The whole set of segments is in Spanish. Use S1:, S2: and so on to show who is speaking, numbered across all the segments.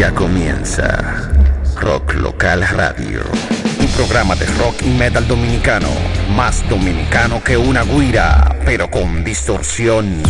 S1: Ya comienza Rock Local Radio, un programa de rock y metal dominicano, más dominicano que una guira, pero con distorsión.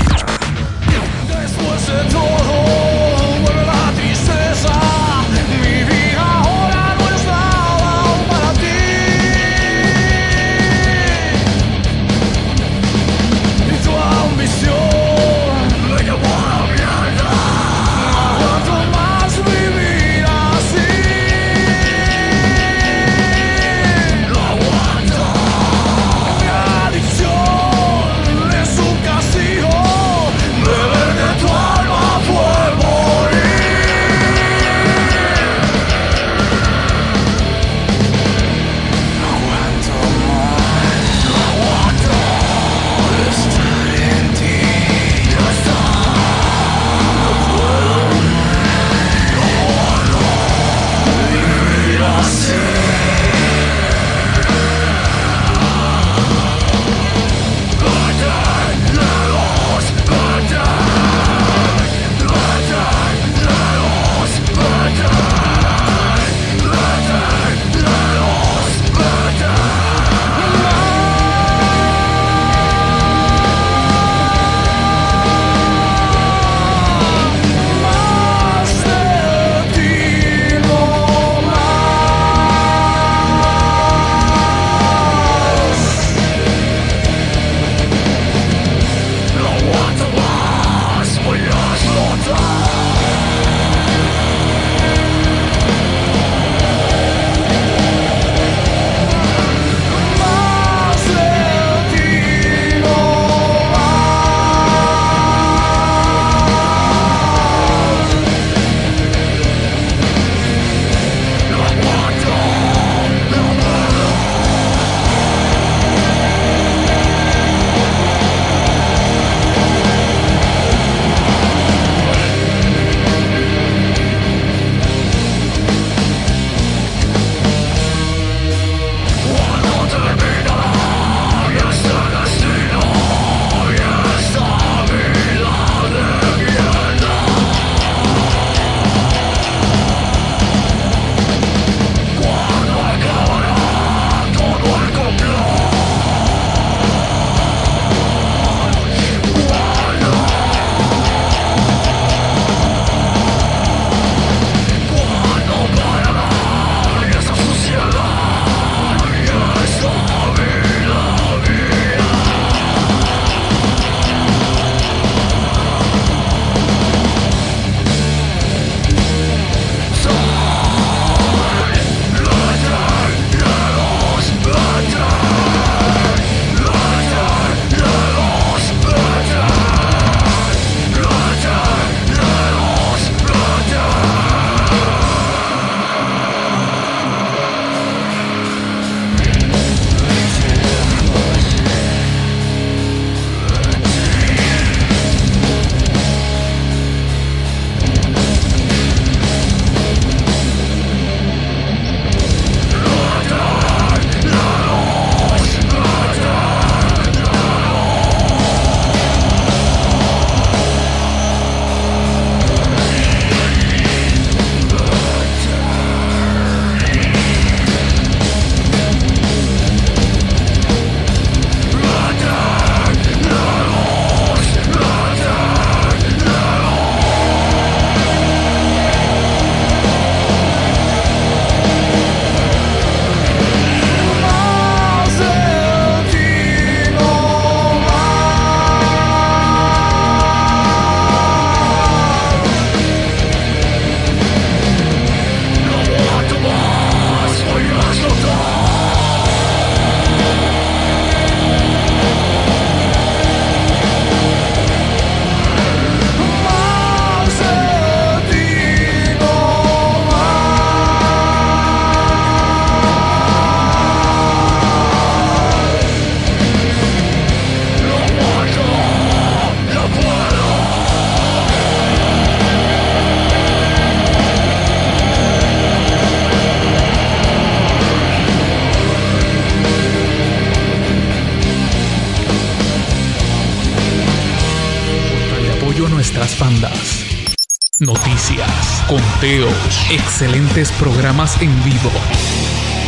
S2: Conteos, excelentes programas en vivo,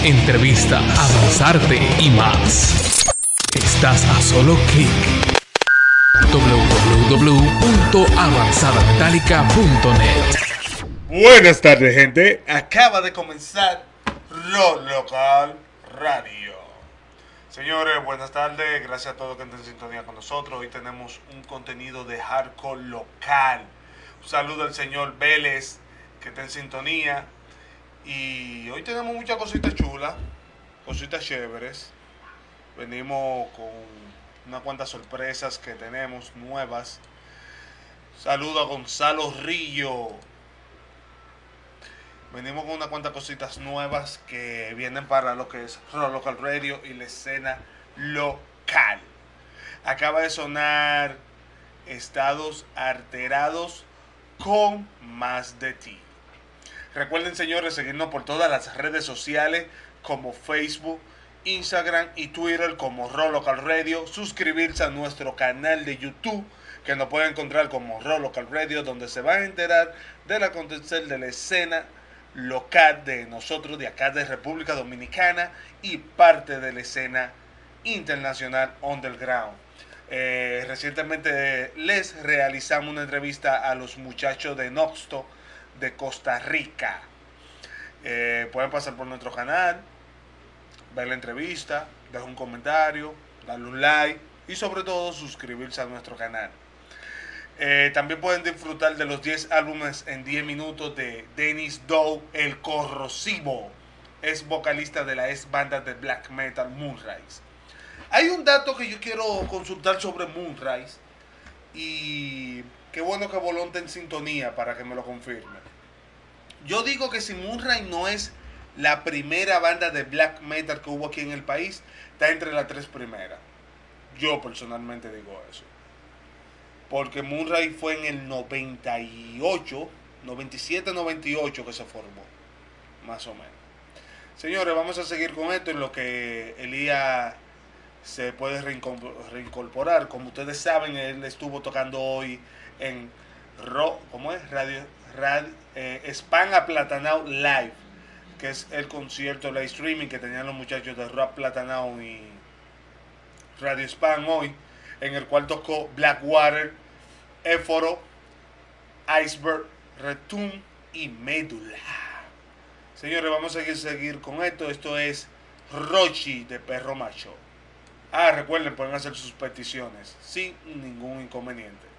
S2: entrevistas, avanzarte y más. Estás a solo clic www.avanzadametallica.net
S3: Buenas tardes, gente. Acaba de comenzar Rock Local Radio. Señores, buenas tardes. Gracias a todos que estén en sintonía con nosotros. Hoy tenemos un contenido de hardcore local. Un saludo al señor Vélez, que está en sintonía. Y hoy tenemos muchas cositas chulas, cositas chéveres. Venimos con unas cuantas sorpresas que tenemos nuevas. Saludo a Gonzalo Rillo. Venimos con unas cuantas cositas nuevas que vienen para lo que es Local Radio y la escena local. Acaba de sonar Estados Alterados con más de ti. Recuerden, señores, seguirnos por todas las redes sociales como Facebook, Instagram y Twitter como Raw Local Radio. Suscribirse a nuestro canal de YouTube que nos pueden encontrar como Raw Local Radio, donde se van a enterar del acontecer de la escena local de nosotros, de acá de República Dominicana y parte de la escena internacional underground. Eh, recientemente les realizamos una entrevista a los muchachos de Noxto de Costa Rica. Eh, pueden pasar por nuestro canal, ver la entrevista, dejar un comentario, darle un like y sobre todo suscribirse a nuestro canal. Eh, también pueden disfrutar de los 10 álbumes en 10 minutos de Dennis Doe, el corrosivo. Es vocalista de la ex banda de black metal Moonrise. Hay un dato que yo quiero consultar sobre Moonrise y qué bueno que Bolón está en sintonía para que me lo confirme. Yo digo que si Moonrise no es la primera banda de black metal que hubo aquí en el país, está entre las tres primeras. Yo personalmente digo eso. Porque Moonrise fue en el 98, 97-98 que se formó, más o menos. Señores, vamos a seguir con esto en lo que Elías se puede reincorporar. Como ustedes saben, él estuvo tocando hoy en Ro, ¿cómo es? Radio, Radio eh, Span Aplatanao Live, que es el concierto live streaming que tenían los muchachos de Rap Platanao y Radio Span hoy, en el cual tocó Blackwater, Éforo, Iceberg, Retum y Médula. Señores, vamos a seguir con esto. Esto es Rochi de Perro Macho. Ah, recuerden, pueden hacer sus peticiones sin ningún inconveniente.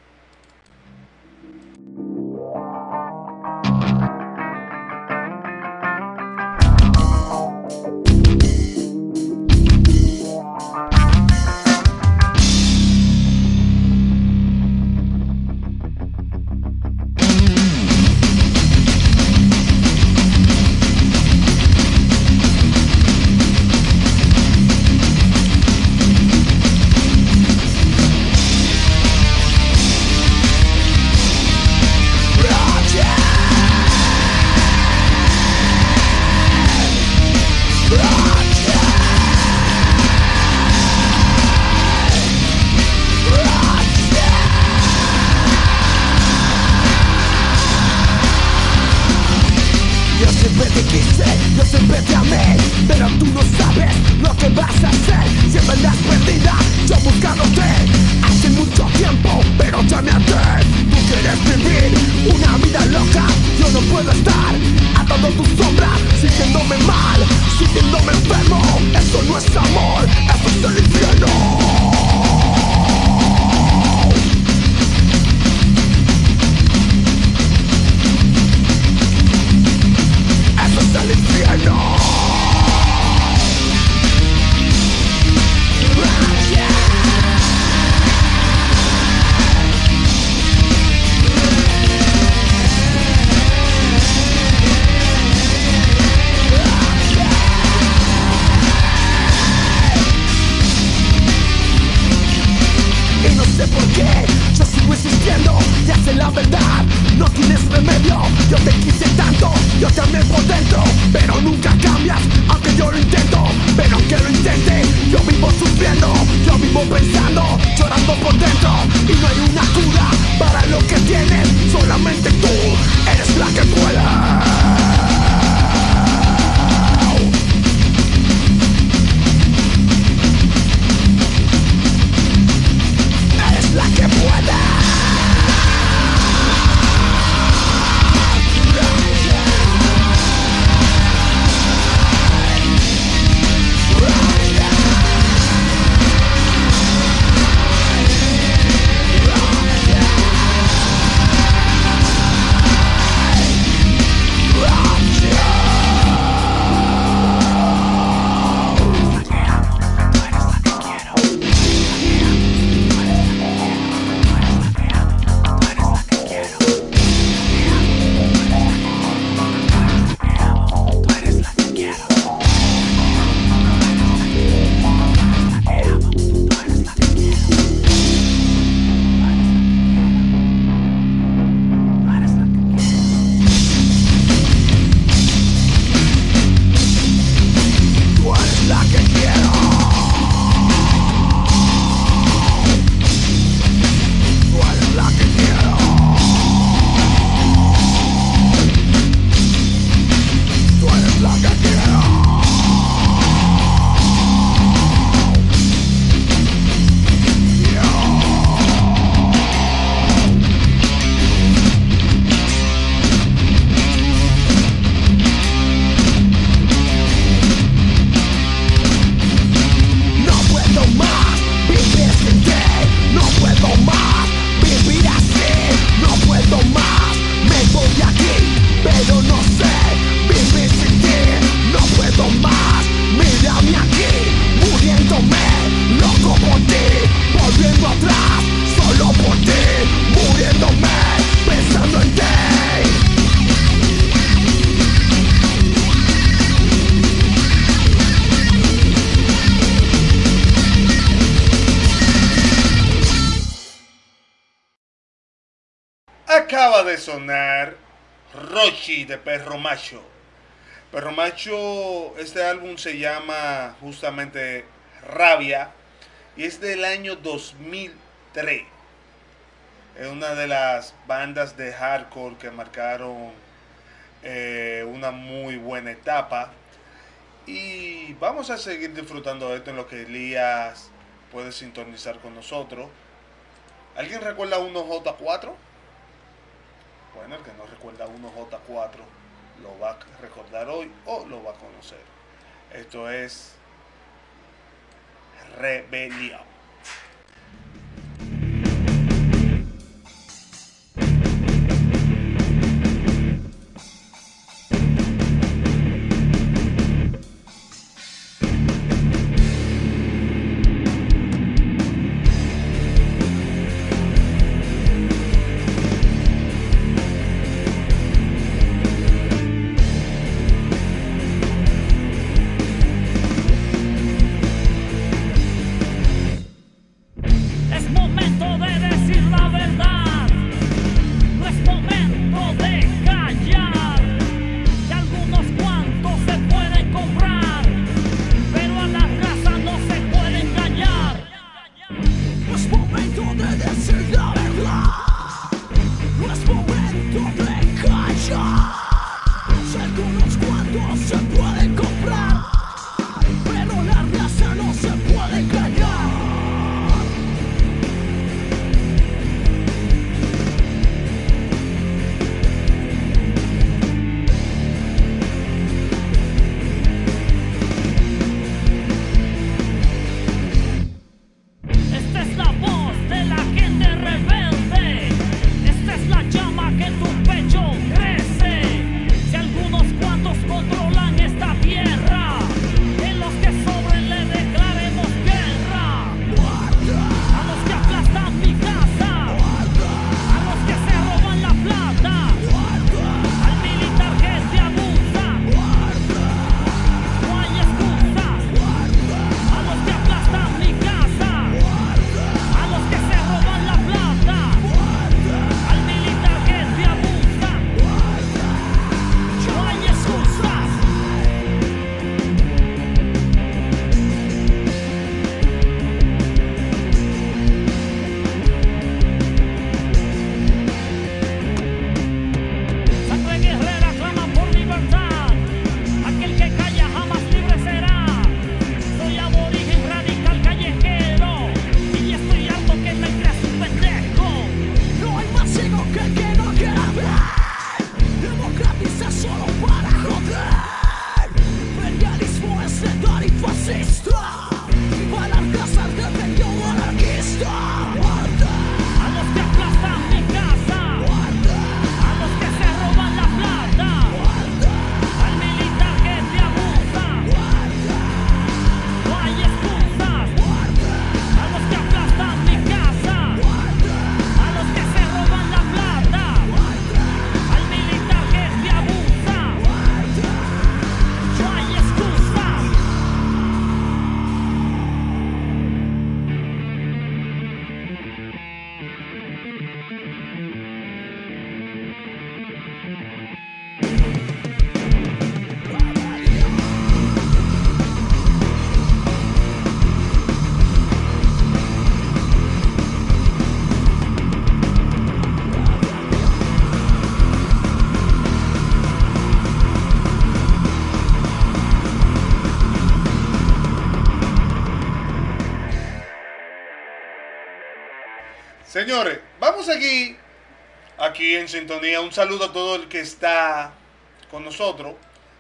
S3: Macho. Perro Macho, este álbum se llama justamente Rabia y es del año 2003. Es una de las bandas de hardcore que marcaron eh, una muy buena etapa. Y vamos a seguir disfrutando de esto en lo que Elías puede sintonizar con nosotros. ¿Alguien recuerda 1J4? Bueno, el que no recuerda 1J4 lo va a recordar hoy o lo va a conocer. Esto es Rebelión. Señores, vamos aquí, aquí en sintonía. Un saludo a todo el que está con nosotros.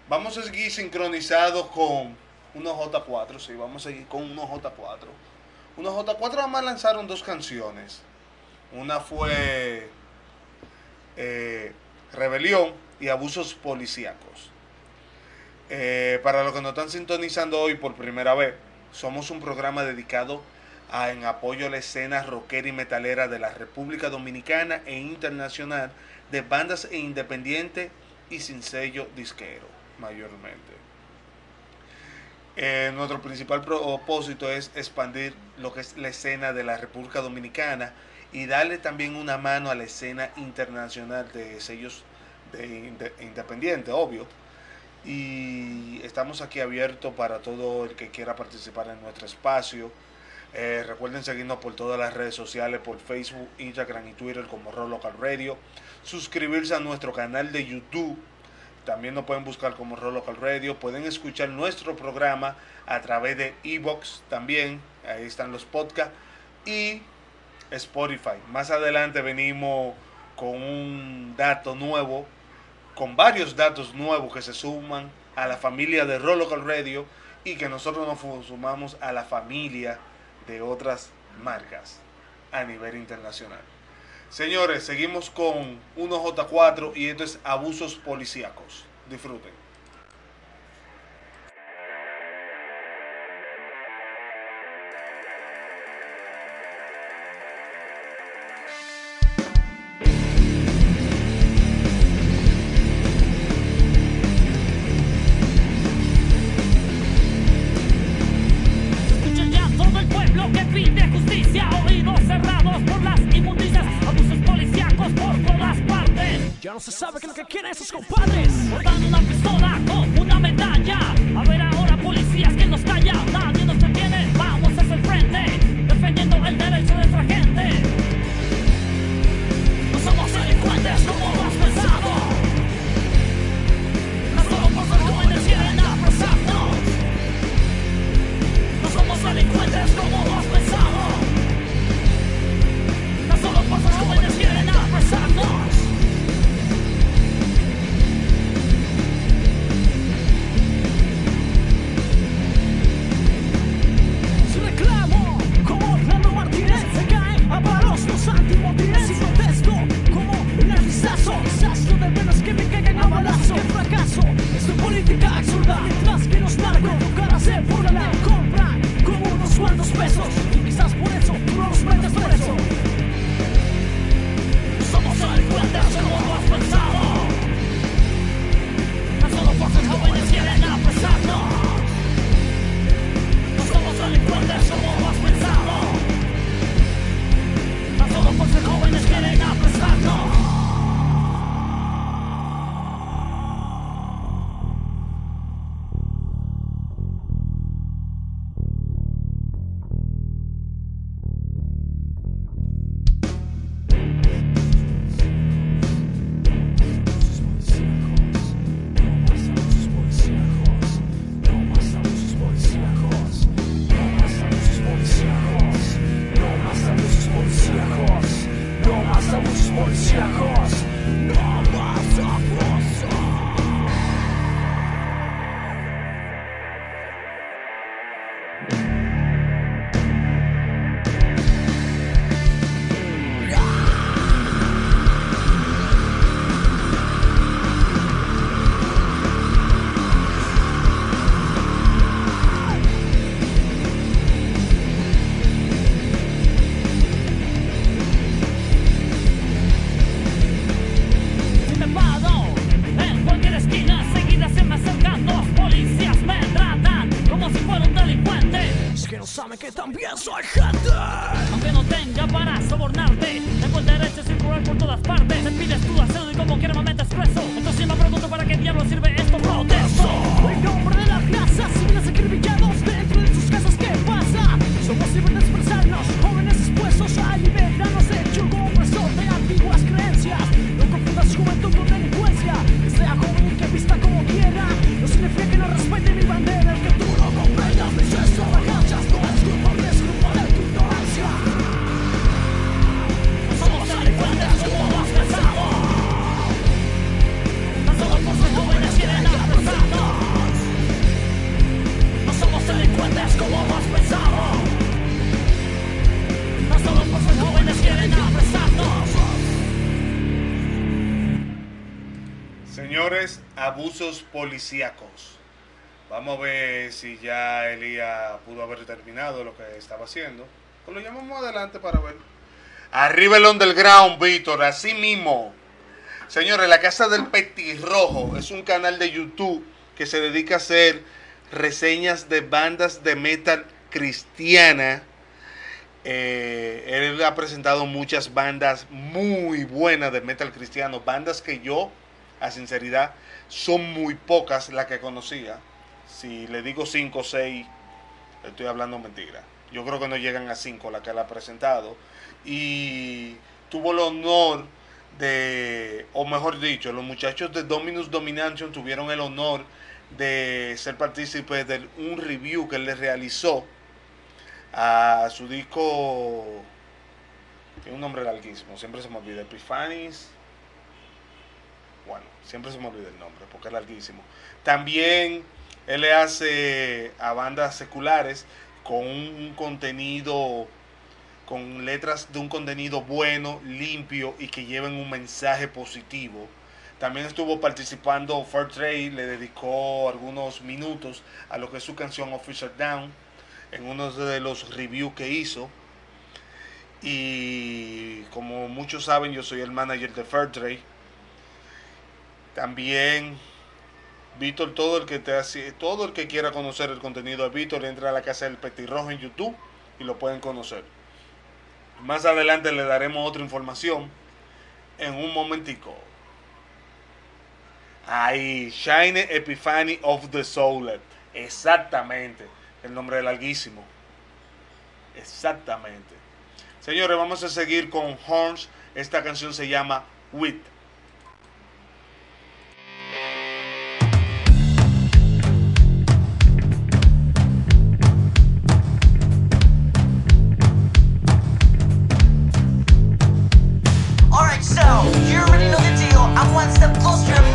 S3: Vamos a seguir sincronizados con unos J4, sí, vamos a seguir con unos J4. Unos J4 además lanzaron dos canciones. Una fue eh, Rebelión y Abusos Policíacos. Eh, para los que nos están sintonizando hoy por primera vez, somos un programa dedicado en apoyo a la escena rockera y metalera de la República Dominicana e internacional de bandas e independientes y sin sello disquero, mayormente. Eh, nuestro principal propósito es expandir lo que es la escena de la República Dominicana y darle también una mano a la escena internacional de sellos de, independiente, obvio. Y estamos aquí abiertos para todo el que quiera participar en nuestro espacio. Eh, recuerden seguirnos por todas las redes sociales, por Facebook, Instagram y Twitter como Rock Local Radio. Suscribirse a nuestro canal de YouTube. También nos pueden buscar como Rock Local Radio. Pueden escuchar nuestro programa a través de Evox también. Ahí están los podcasts. Y Spotify. Más adelante venimos con un dato nuevo, con varios datos nuevos que se suman a la familia de Rock Local Radio y que nosotros nos sumamos a la familia de otras marcas a nivel internacional. Señores, seguimos con 1J4 y esto es abusos policíacos. Disfruten.
S4: policíacos. Vamos
S5: a
S3: ver si ya Elías pudo haber terminado lo que estaba haciendo. Pues lo llamamos adelante para ver. Arriba el underground, Víctor, así mismo. Señores, la Casa del Petirrojo es un canal de YouTube que se dedica a hacer reseñas de bandas de metal cristiana. Eh, él ha presentado muchas bandas muy buenas de metal cristiano, bandas que yo, a sinceridad, son muy pocas las que conocía. Si le digo 5 o 6, estoy hablando mentira. Yo creo que no llegan a 5 las que él ha presentado. Y tuvo el honor de, o mejor dicho, los muchachos de Dominus Domination tuvieron el honor de ser partícipes de un review que él les realizó a su disco, tiene un nombre larguísimo, siempre se me olvida, Epiphanies, bueno, siempre se me olvida el nombre porque es larguísimo. También él le hace a bandas seculares con un contenido con letras de un contenido bueno, limpio y que lleven un mensaje positivo. También estuvo participando Trade, le dedicó algunos minutos a lo que es su canción Official Down en uno de los reviews que hizo. Y como muchos saben, yo soy el manager de Trade. También Víctor, todo el que te hace, todo el que quiera conocer el contenido de Víctor, entra a la casa del Petirrojo en YouTube y lo pueden conocer. Más adelante le daremos otra información en un momentico. Ahí, Shine Epiphany of the Soul. Exactamente. El nombre del Altísimo. Exactamente. Señores, vamos a seguir con Horns. Esta canción se llama One step closer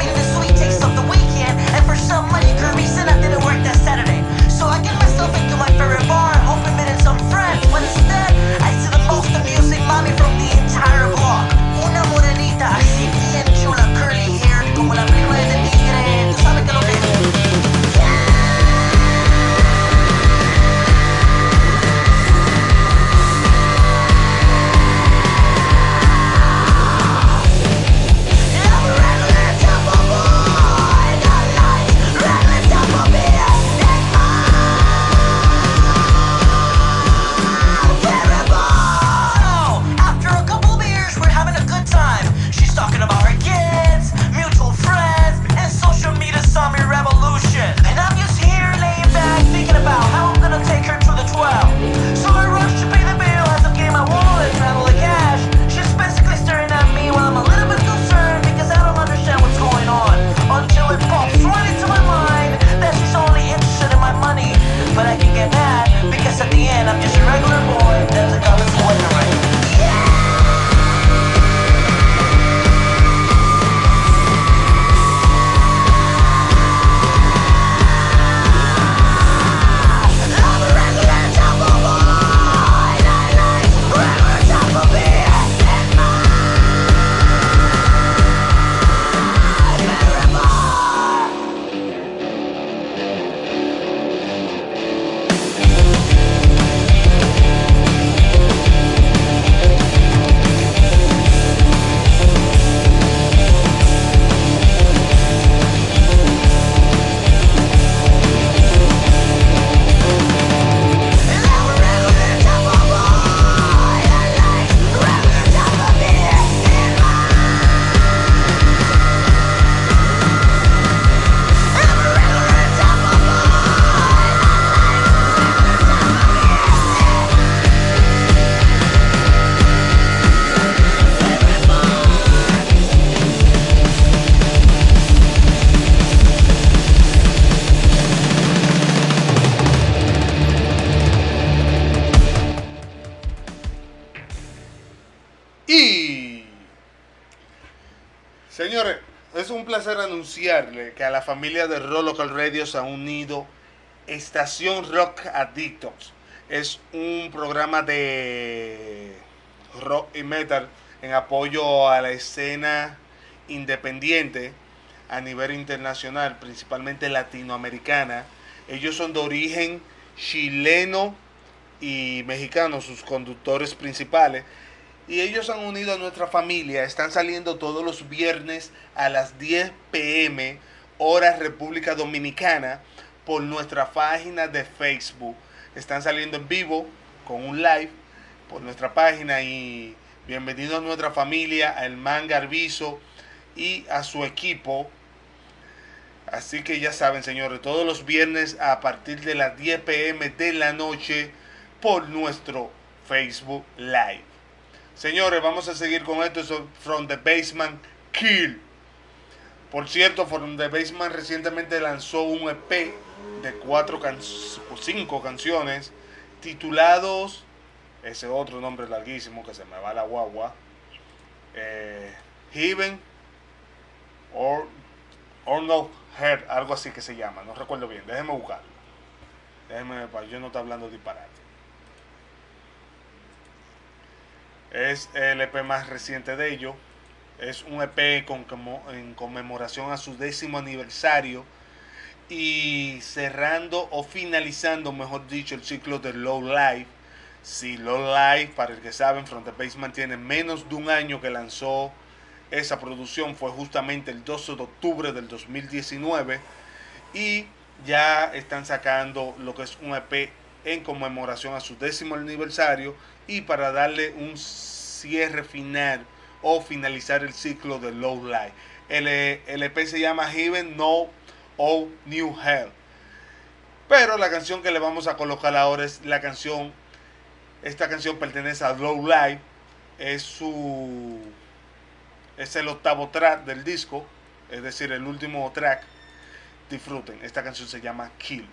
S3: Que a la familia de Rock Local Radio se ha unido Estación Rock Addictos. Es un programa de rock y metal en apoyo a la escena independiente a nivel internacional, principalmente latinoamericana. Ellos son de origen chileno y mexicano, sus conductores principales y ellos han unido a nuestra familia. Están saliendo todos los viernes a las 10 pm, hora República Dominicana, por nuestra página de Facebook. Están saliendo en vivo con un live por nuestra página y bienvenido a nuestra familia, al man Garbizo y a su equipo. Así que ya saben, señores, todos los viernes a partir de las 10 pm de la noche por nuestro Facebook Live. Señores, vamos a seguir con esto From the Basement Kill. Por cierto, From the Basement recientemente lanzó un EP de cuatro can cinco canciones titulados ese otro nombre larguísimo que se me va la guagua eh, Heaven or, or No Head, algo así que se llama, no recuerdo bien, déjenme buscarlo. Déjenme, yo no estoy hablando disparate. Es el EP más reciente de ellos. Es un EP con, en conmemoración a su décimo aniversario y cerrando o finalizando, mejor dicho, el ciclo de Low Life. Si Low Life, para el que saben, Front the Basement tiene menos de un año que lanzó esa producción, fue justamente el 12 de octubre del 2019 y ya están sacando lo que es un EP en conmemoración a su décimo aniversario y para darle un cierre final o finalizar el ciclo de Low Life. El, el EP se llama Heaven No o New Hell. Pero la canción que le vamos a colocar ahora es la canción. Esta canción pertenece a Low Life. Es su. Es el octavo track del disco. Es decir, el último track. Disfruten. Esta canción se llama Kill.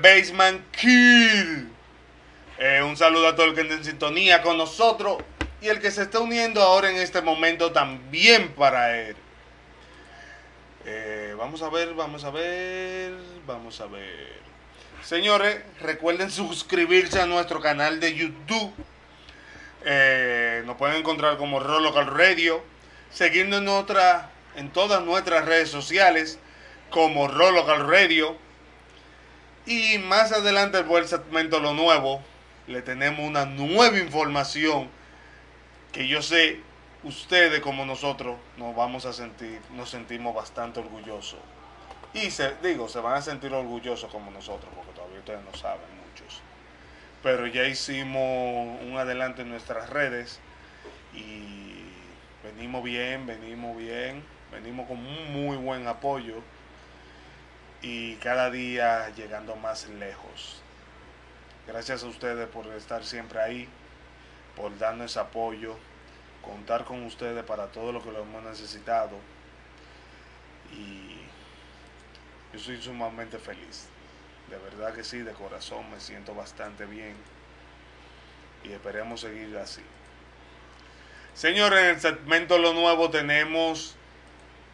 S3: Basement kill. Eh, un saludo a todo el que está en sintonía con nosotros y el que se está uniendo ahora en este momento también para él. Eh, vamos a ver, vamos a ver, vamos a ver. Señores, recuerden suscribirse a nuestro canal de YouTube. Eh, nos pueden encontrar como Rolocal Radio. Seguirnos en, en todas nuestras redes sociales como Rolocal Radio. Y más adelante el segmento Lo Nuevo, le tenemos una nueva información que yo sé ustedes como nosotros nos vamos a sentir, nos sentimos bastante orgullosos. Y se, digo, se van a sentir orgullosos como nosotros, porque todavía ustedes no saben muchos. Pero ya hicimos un adelante en nuestras redes y venimos bien, venimos bien, venimos con un muy buen apoyo y cada día llegando más lejos. Gracias a ustedes por estar siempre ahí, por darnos apoyo, contar con ustedes para todo lo que lo hemos necesitado. Y yo soy sumamente feliz. De verdad que sí, de corazón me siento bastante bien. Y esperemos seguir así. Señores, en el segmento Lo Nuevo tenemos...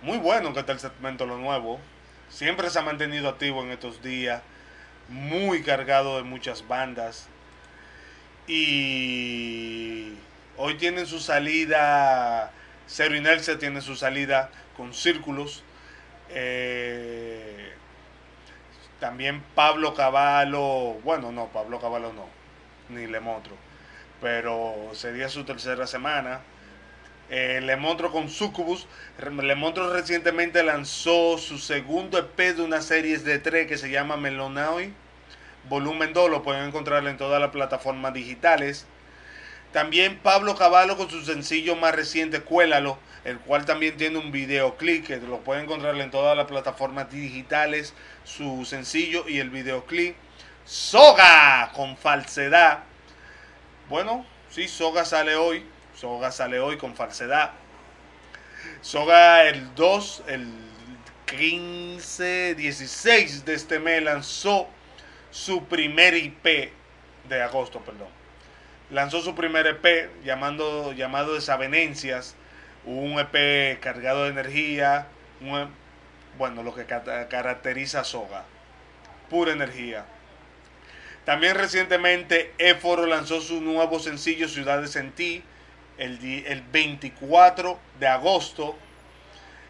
S3: Muy bueno que está el segmento Lo Nuevo. Siempre se ha mantenido activo en estos días. Muy cargado de muchas bandas. Y hoy tienen su salida... Cero Inercia tiene su salida con círculos. Eh, también Pablo Caballo, bueno, no, Pablo Caballo no, ni Lemotro, pero sería su tercera semana. Eh, Lemotro con Sucubus. Lemotro recientemente lanzó su segundo EP de una serie de tres que se llama Melonaoi. Volumen 2, lo pueden encontrar en todas las plataformas digitales. También Pablo Caballo con su sencillo más reciente, Cuélalo, el cual también tiene un videoclip que lo pueden encontrar en todas las plataformas digitales, su sencillo y el videoclip. Soga con falsedad. Bueno, sí, Soga sale hoy. Soga sale hoy con falsedad. Soga el 2, el 15, 16 de este mes lanzó su primer IP de agosto, perdón. Lanzó su primer EP llamando, llamado Desavenencias, un EP cargado de energía, un, bueno, lo que caracteriza a Soga, pura energía. También recientemente Éforo lanzó su nuevo sencillo Ciudades en Ti el, el 24 de agosto.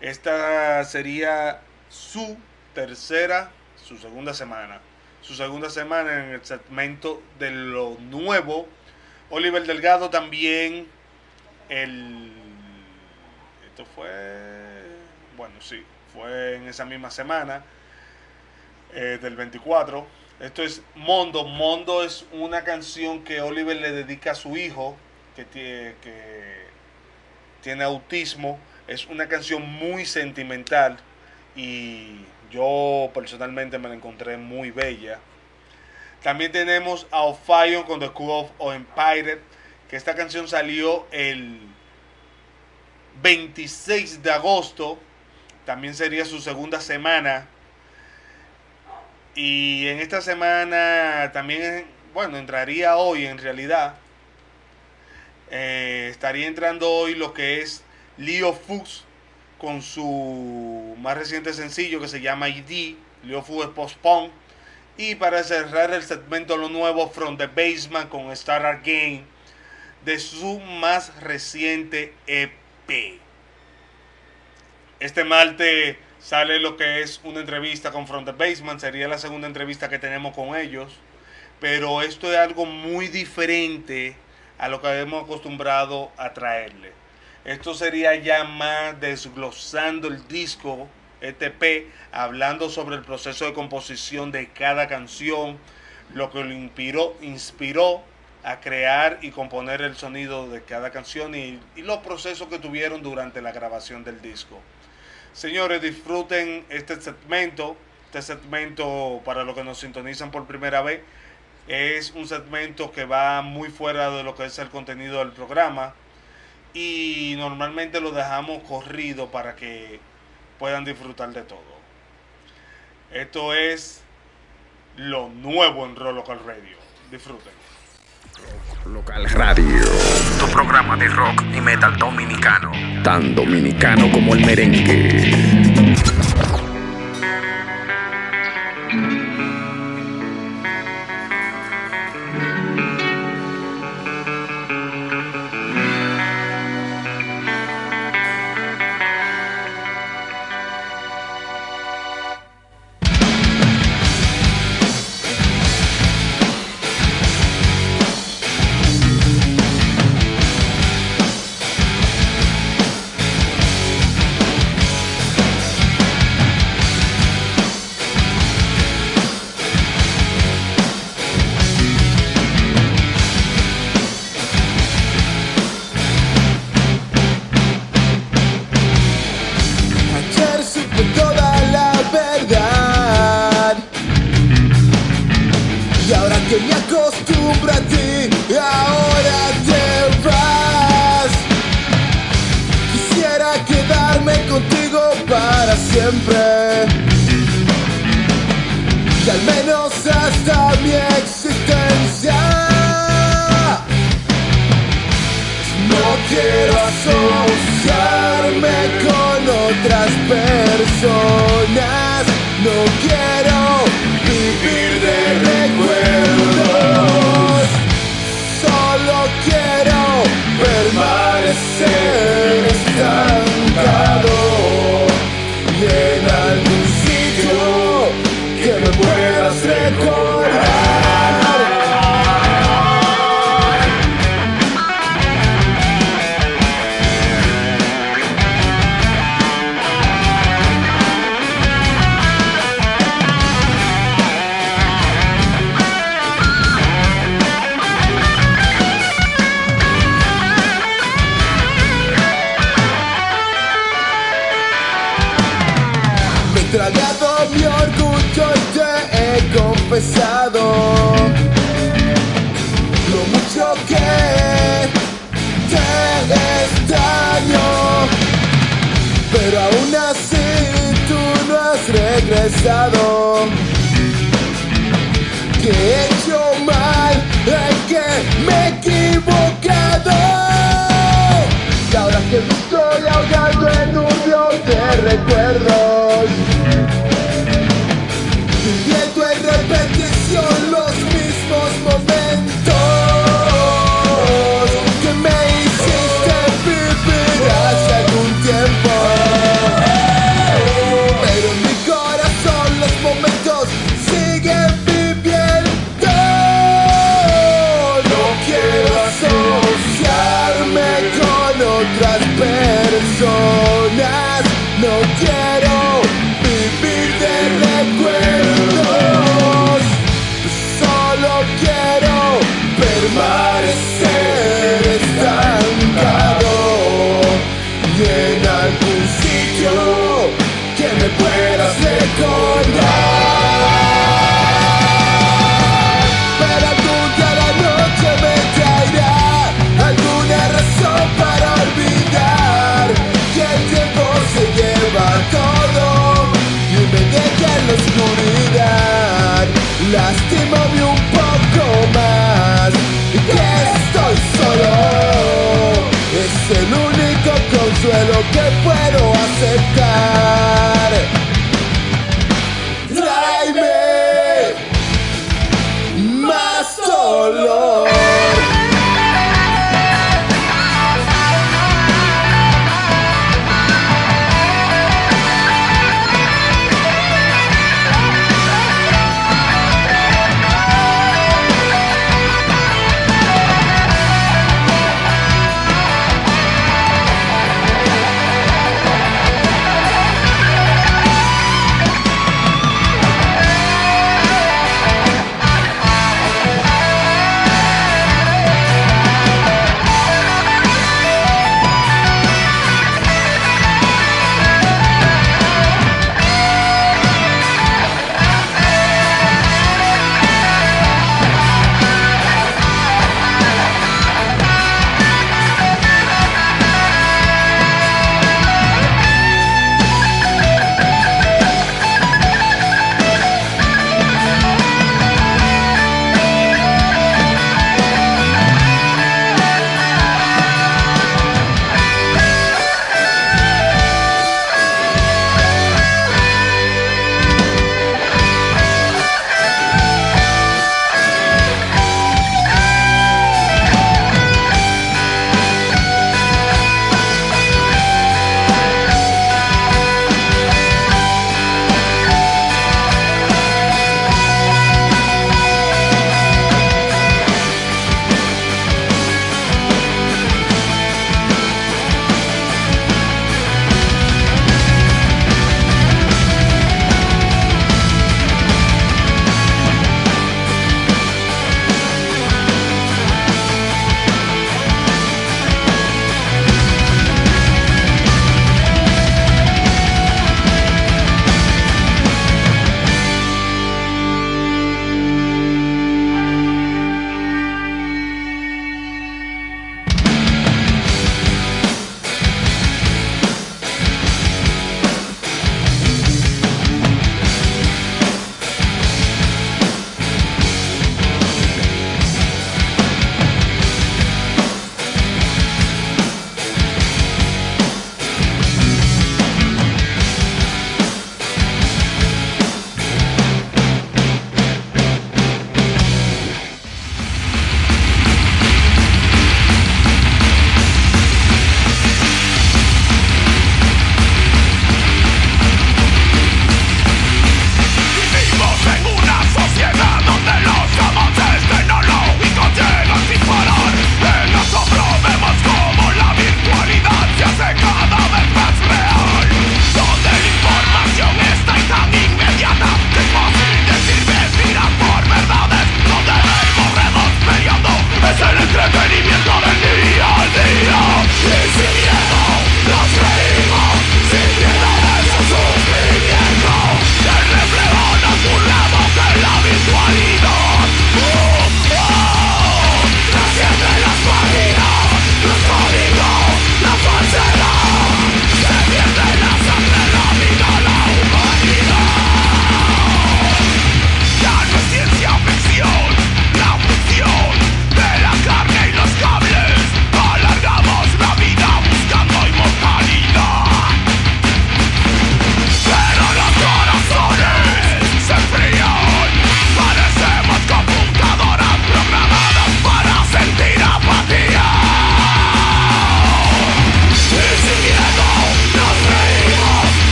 S3: Esta sería su tercera, su segunda semana. Su segunda semana en el segmento de lo nuevo. Oliver Delgado también el esto fue bueno sí fue en esa misma semana eh, del 24 esto es Mondo Mondo es una canción que Oliver le dedica a su hijo que tiene, que tiene autismo. Es una canción muy sentimental y yo personalmente me la encontré muy bella. También tenemos a Ophion con The Cool of Empire, que esta canción salió el 26 de agosto. También sería su segunda semana. Y en esta semana también, bueno, entraría hoy en realidad eh, estaría entrando hoy lo que es Leo Fuchs con su más reciente sencillo que se llama ID. Leo Fuchs es postpone. Y para cerrar el segmento lo nuevo From the Basement con Star Game de su más reciente EP. Este martes sale lo que es una entrevista con From the Basement. Sería la segunda entrevista que tenemos con ellos. Pero esto es algo muy diferente a lo que hemos acostumbrado a traerle. Esto sería ya más desglosando el disco ETP, hablando sobre el proceso de composición de cada canción, lo que lo inspiró, inspiró a crear y componer el sonido de cada canción y, y los procesos que tuvieron durante la grabación del disco. Señores, disfruten este segmento, este segmento para los que nos sintonizan por primera vez es un segmento que va muy fuera de lo que es el contenido del programa y normalmente lo dejamos corrido para que puedan disfrutar de todo. Esto es lo nuevo en Rock Local Radio. Disfruten.
S1: Rock Local Radio. Tu programa de rock y metal dominicano. Tan dominicano como el merengue.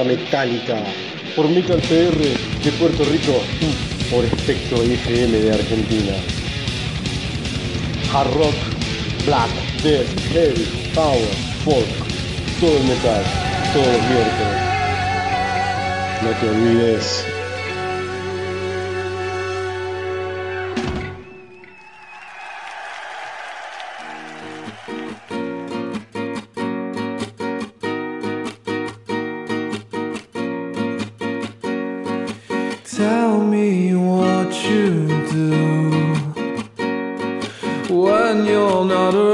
S6: Guitarra Metálica por Metal PR de Puerto Rico por Espectro FM de Argentina. Hard rock, black, death, heavy, power, folk, todo el metal, todos los miércoles. No te olvides
S7: not a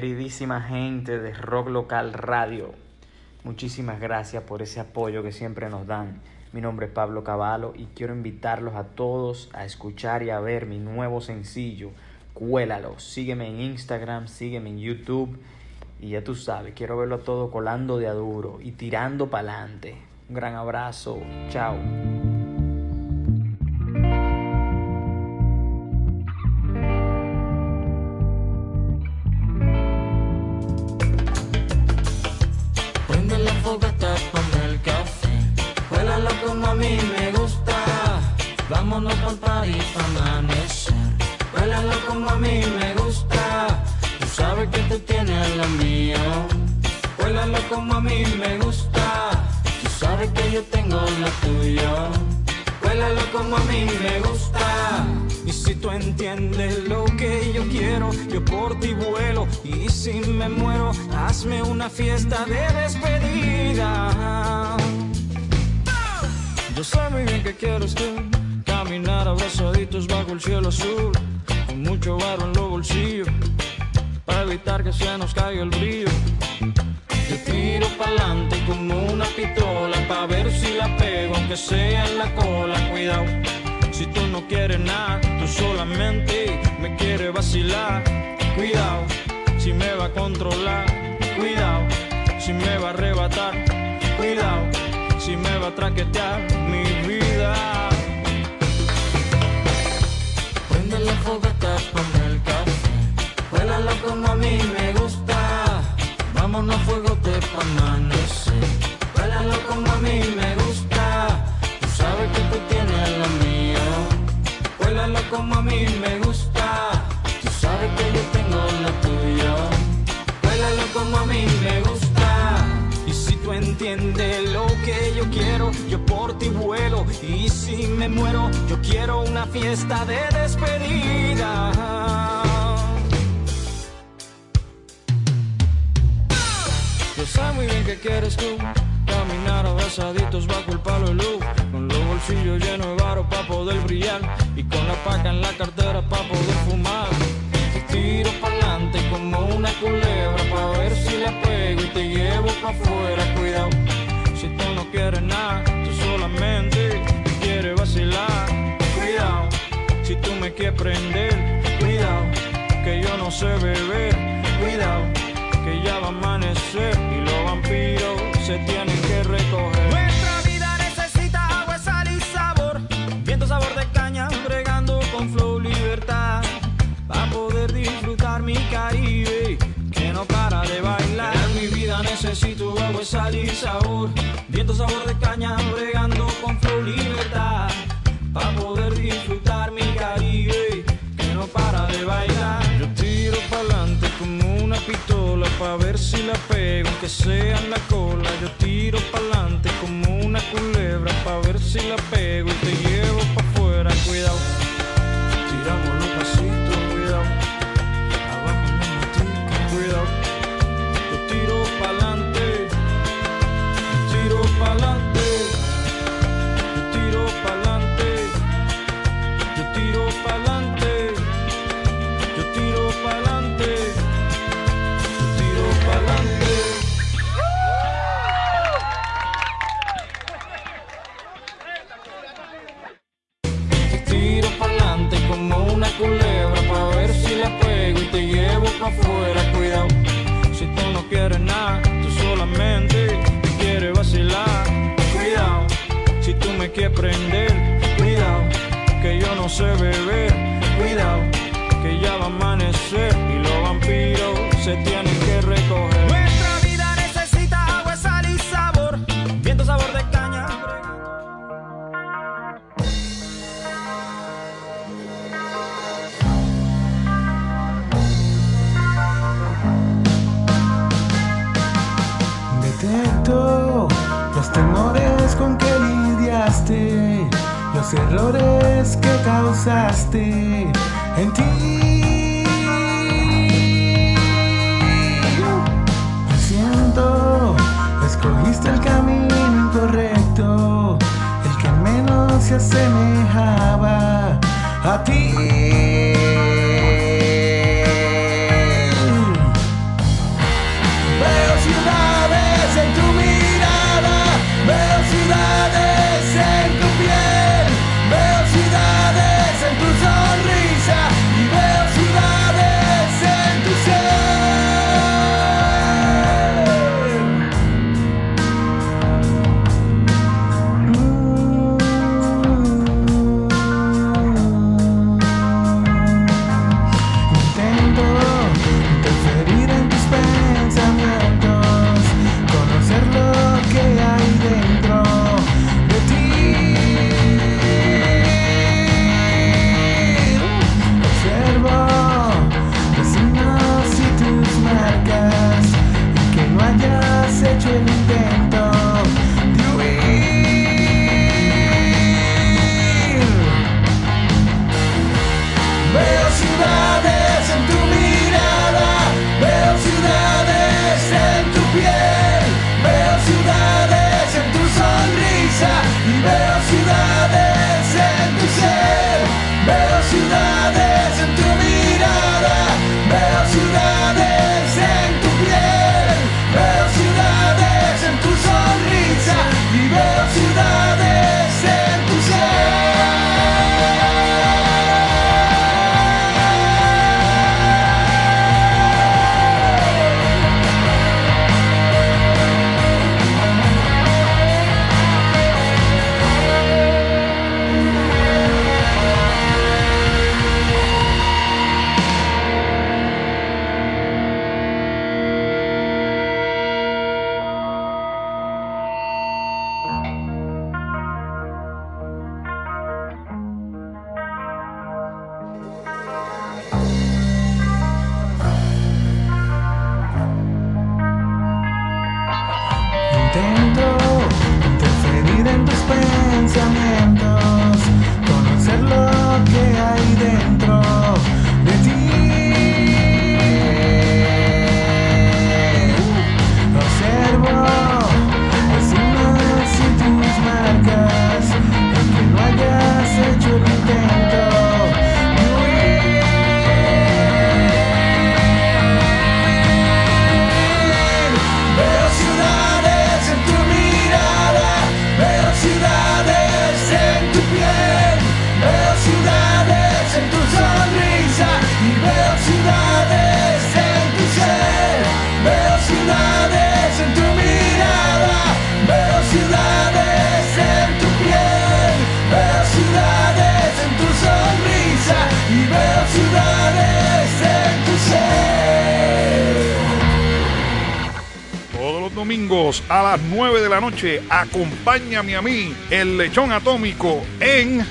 S8: queridísima gente de Rock Local Radio. Muchísimas gracias por ese apoyo que siempre nos dan. Mi nombre es Pablo Cavallo y quiero invitarlos a todos a escuchar y a ver mi nuevo sencillo. Cuélalo. Sígueme en Instagram, sígueme en YouTube. Y ya tú sabes, quiero verlo todo colando de aduro y tirando para adelante. Un gran abrazo. Chao.
S9: Tú solamente me quieres vacilar. Cuidado, si me va a controlar. Cuidado, si me va a arrebatar. Cuidado, si me va a traquetear mi vida. Prende la fogata, ponme el café. Huélalo como a mí me gusta. Vámonos a fuego de pa' amanecer. Como a mí me gusta. Tú sabes que tú tienes lo mío. Huélalo como a mí me gusta. Tú sabes que yo tengo lo tuyo. Huélalo como a mí me gusta. Y si tú entiendes lo que yo quiero, yo por ti vuelo. Y si me muero, yo quiero una fiesta de despedida. Yo sé muy bien que quieres tú Caminar abrazaditos bajo el palo de luz. Con los bolsillos llenos de varo pa' poder brillar. Y con la paca en la cartera pa' poder fumar. Te tiro pa'lante como una culebra Pa' ver si la pego y te llevo pa' afuera Cuidado, si tú no quieres nada Tú solamente quieres vacilar Cuidado, si tú me quieres prender Cuidado, que yo no sé beber Cuidado que ya va a amanecer y los vampiros se tienen que recoger. Nuestra vida necesita agua, sal y sabor, viento sabor de caña, bregando con flow libertad, para poder disfrutar mi Caribe, que no para de bailar. En mi vida necesito agua, sal y sabor, viento sabor de caña, bregando con flow libertad, para poder disfrutar mi Caribe, no para de bailar. Yo tiro pa'lante como una pistola pa' ver si la pego, aunque sea en la cola. Yo tiro pa'lante como una culebra pa' ver si la pego afuera Cuidado, si tú no quieres nada Tú solamente quieres vacilar. Cuidado, si tú me quieres prender Cuidado, que yo no sé beber Cuidado, que ya va a amanecer Y los vampiros se tienen que recoger
S10: los errores que causaste en ti. Lo siento, escogiste el camino incorrecto, el que menos se asemejaba a ti.
S11: Noche, acompáñame a mí, el lechón atómico, en.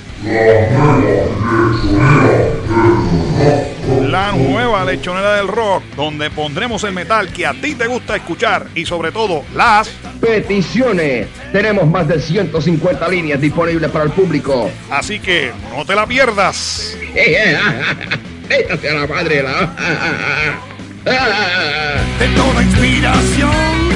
S11: La nueva lechonera del rock, donde pondremos el metal que a ti te gusta escuchar y sobre todo las
S12: Peticiones. Tenemos más de 150 líneas disponibles para el público.
S11: Así que no te la pierdas.
S12: Esta sea la madre. La...
S11: De toda inspiración.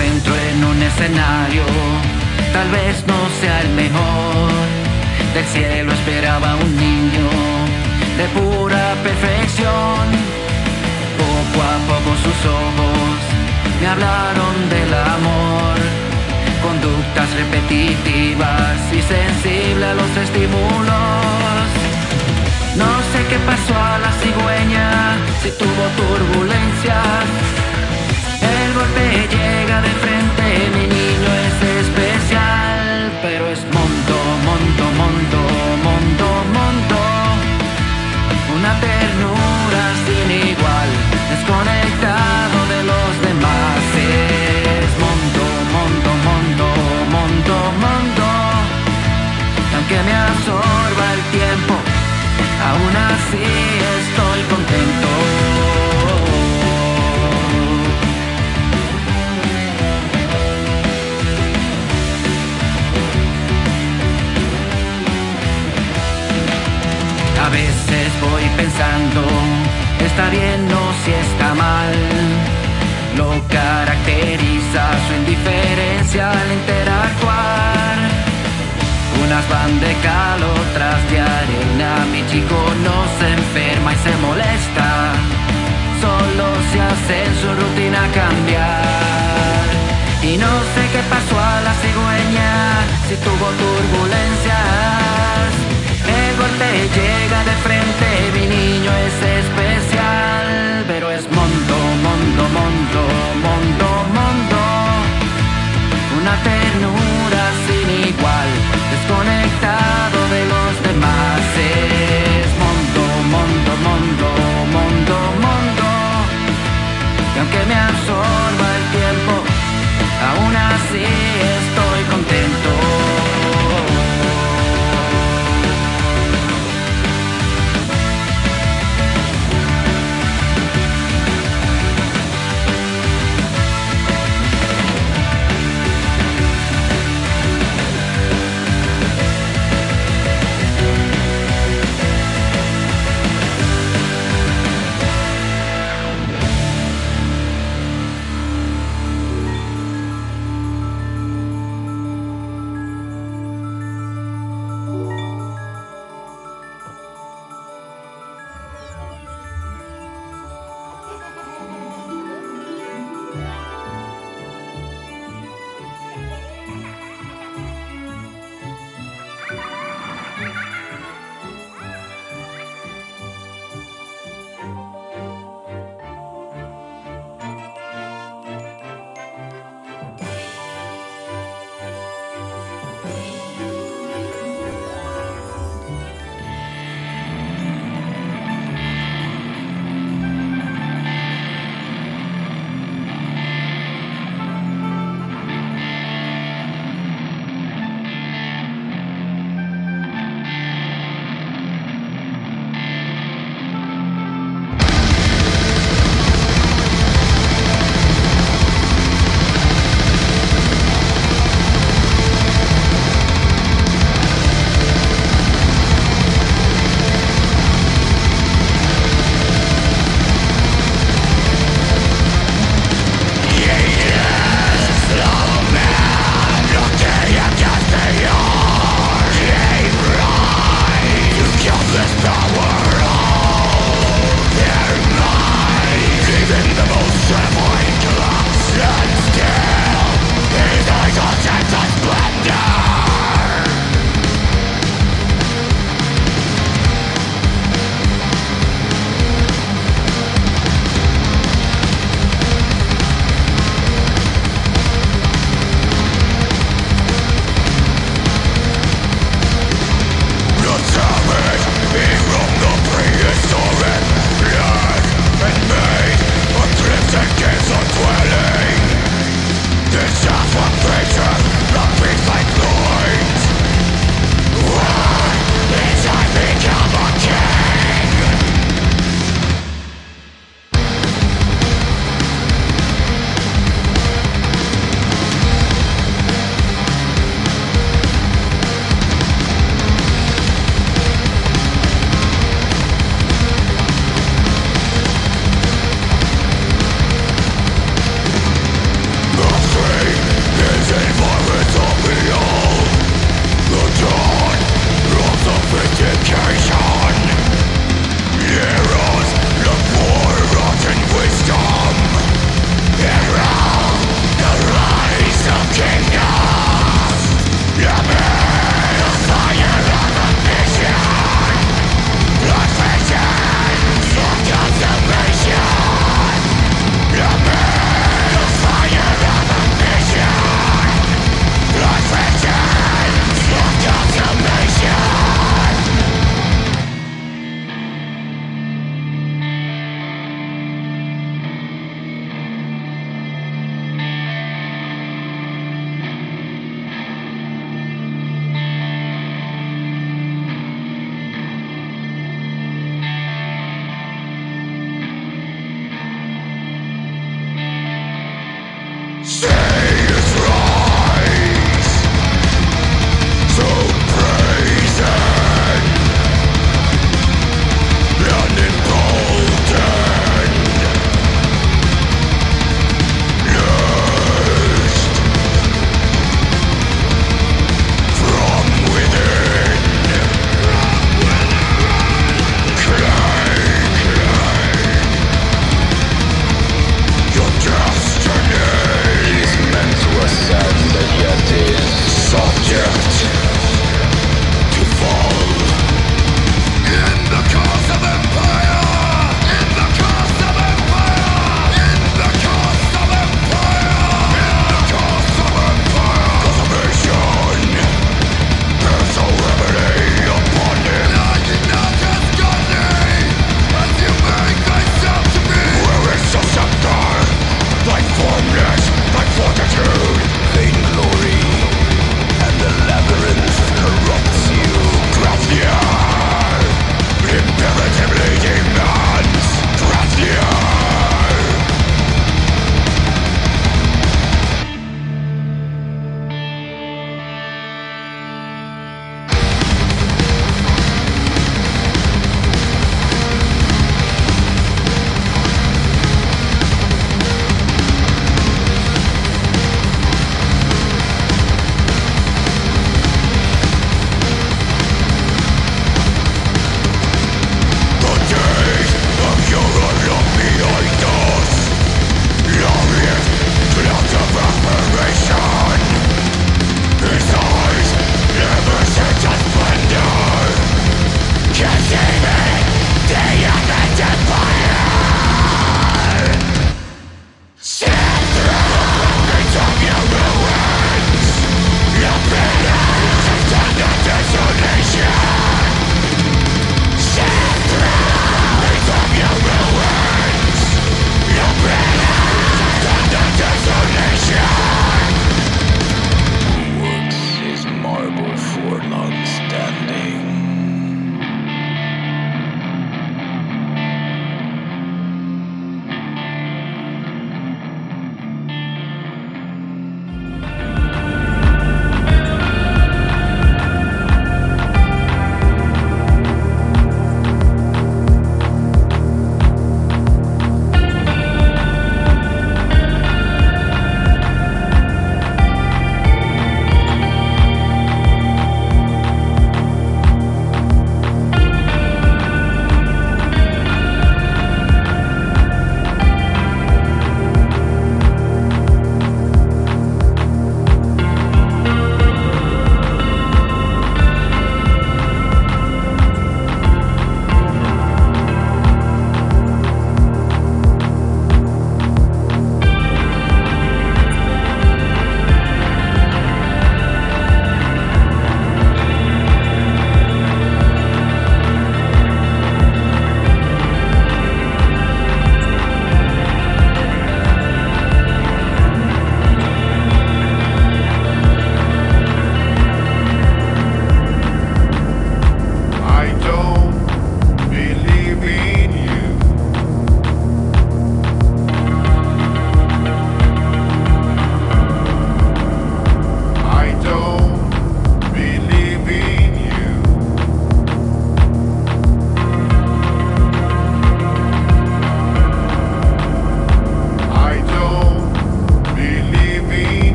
S13: Encuentro en un escenario, tal vez no sea el mejor. Del cielo esperaba un niño de pura perfección. Poco a poco sus ojos me hablaron del amor. Conductas repetitivas y sensible a los estímulos. No sé qué pasó a la cigüeña, si tuvo turbulencias. El golpe llega de frente, mi niño es especial, pero es monto, monto, monto, monto, monto. Una ternura sin igual, desconectado de los demás. Es monto, monto, monto, monto, monto. Aunque me absorba el tiempo, aún así estoy contento. Pensando, está bien o si está mal. Lo caracteriza su indiferencia al interactuar. Unas van de cal, otras de arena. Mi chico no se enferma y se molesta. Solo se hace en su rutina cambiar. Y no sé qué pasó a la cigüeña, si tuvo turbulencias. El golpe llega de frente,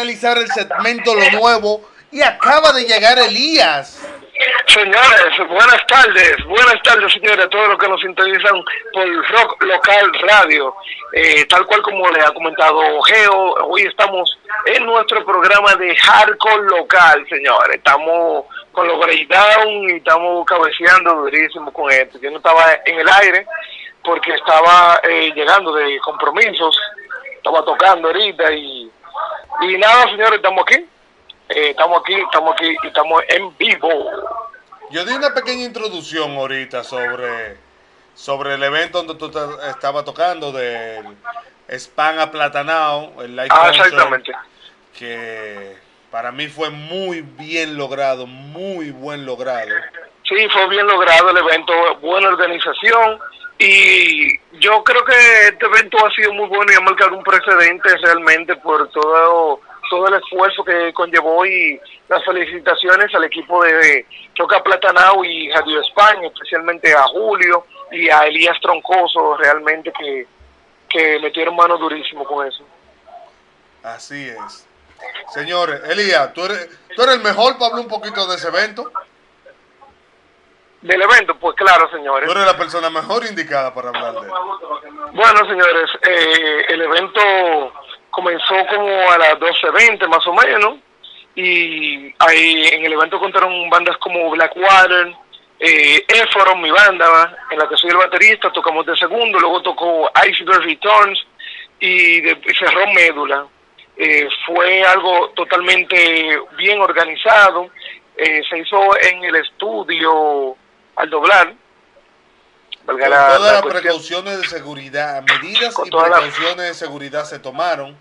S3: finalizar el segmento Lo Nuevo y acaba de llegar Elías.
S14: Señores, buenas tardes, buenas tardes señores, a todos los que nos sintonizan por Rock Local Radio. Eh, tal cual como le ha comentado Geo, hoy estamos en nuestro programa de Hardcore Local, señores. Estamos con los breakdown y estamos cabeceando durísimo con esto. Yo no estaba en el aire porque estaba eh, llegando de compromisos, estaba tocando ahorita y, y nada, señores, estamos aquí. Eh, estamos aquí, estamos aquí y estamos en vivo.
S3: Yo di una pequeña introducción ahorita sobre, sobre el evento donde tú ta- estabas tocando del Span Aplatanao, el live
S14: Ah,
S3: concert,
S14: exactamente.
S3: que para mí fue muy bien logrado, muy buen logrado.
S14: Sí, fue bien logrado el evento, buena organización y yo creo que este evento ha sido muy bueno y ha marcado un precedente realmente por todo todo el esfuerzo que conllevó y las felicitaciones al equipo de Choca Platanao y Radio España, especialmente a Julio y a Elías Troncoso, realmente que, que metieron mano durísimo con eso.
S3: Así es. Señores, Elías, ¿tú eres, tú eres el mejor para hablar un poquito de ese evento.
S14: Del evento, pues claro, señores.
S3: Tú eres la persona mejor indicada para hablar de.
S14: Bueno, señores, eh, el evento comenzó como a las 12.20 más o menos y ahí en el evento contaron bandas como Blackwater, eh, Eforon, mi banda, en la que soy el baterista, tocamos de segundo, luego tocó Iceberg Returns y, de- y cerró Médula. Eh, fue algo totalmente bien organizado, eh, se hizo en el estudio al doblar.
S3: Con todas
S14: la
S3: las
S14: cuestión.
S3: precauciones de seguridad, medidas y precauciones de seguridad se tomaron.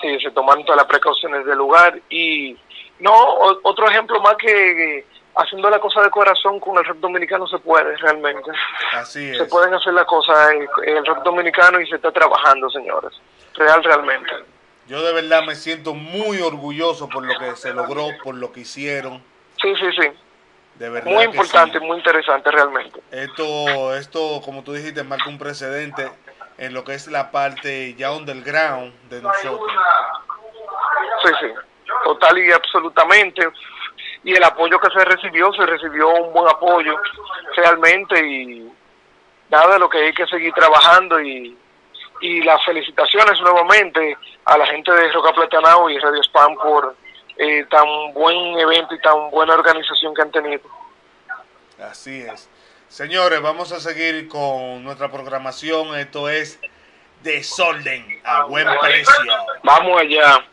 S14: Sí, se tomaron todas las precauciones del lugar y no, o- otro ejemplo más que haciendo la cosa de corazón con el rock dominicano se puede realmente.
S3: Así
S14: Se
S3: es.
S14: pueden hacer las cosas en el rock dominicano y se está trabajando, señores. Real, realmente.
S3: Yo de verdad me siento muy orgulloso por lo que se logró, por lo que hicieron.
S14: Sí, sí, sí.
S3: De verdad.
S14: Muy importante,
S3: sí.
S14: muy interesante realmente.
S3: Esto, esto, como tú dijiste, marca un precedente en lo que es la parte ya underground de nosotros.
S14: Sí, sí. Total y absolutamente. Y el apoyo que se recibió, se recibió un buen apoyo realmente y nada, lo que hay que seguir trabajando y, y las felicitaciones nuevamente a la gente de Roca Platanao y Radio Spam por eh, tan buen evento y tan buena organización que han tenido.
S3: Así es. Señores, vamos a seguir con nuestra programación. Esto es Desorden a buen precio.
S14: Vamos allá.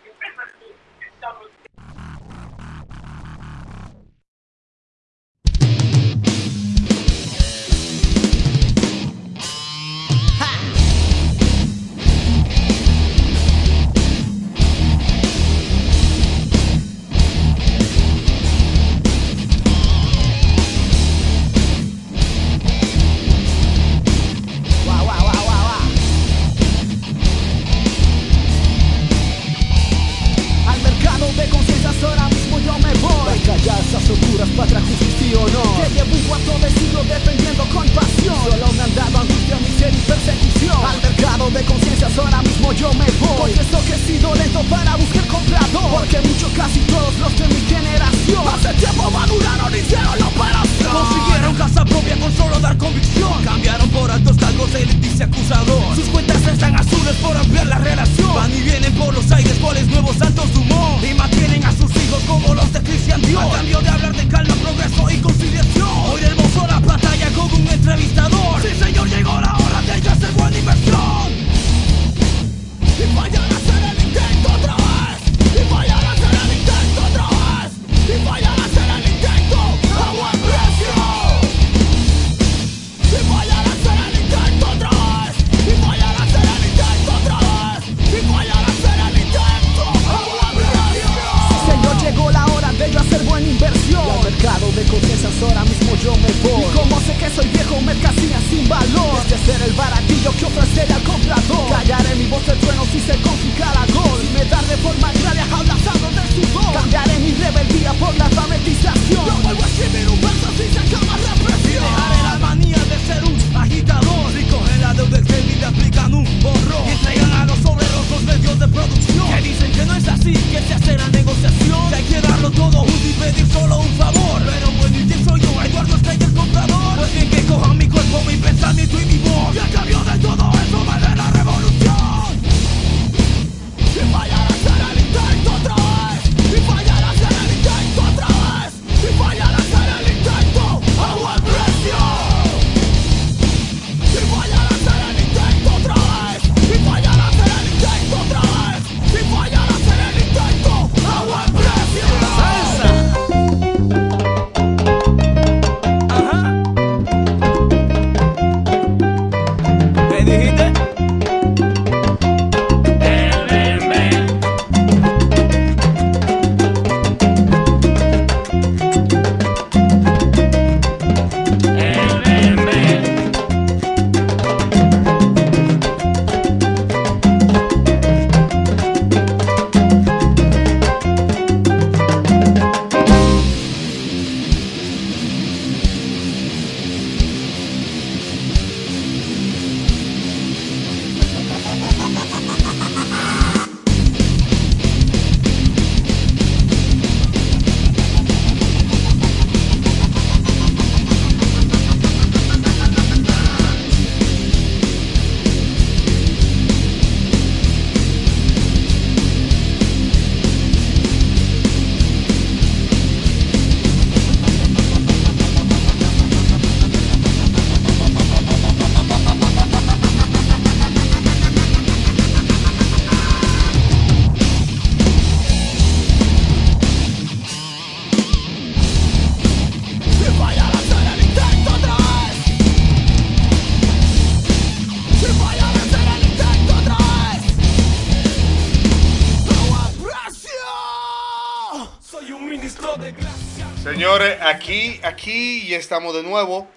S3: Aquí, aquí ya estamos de nuevo.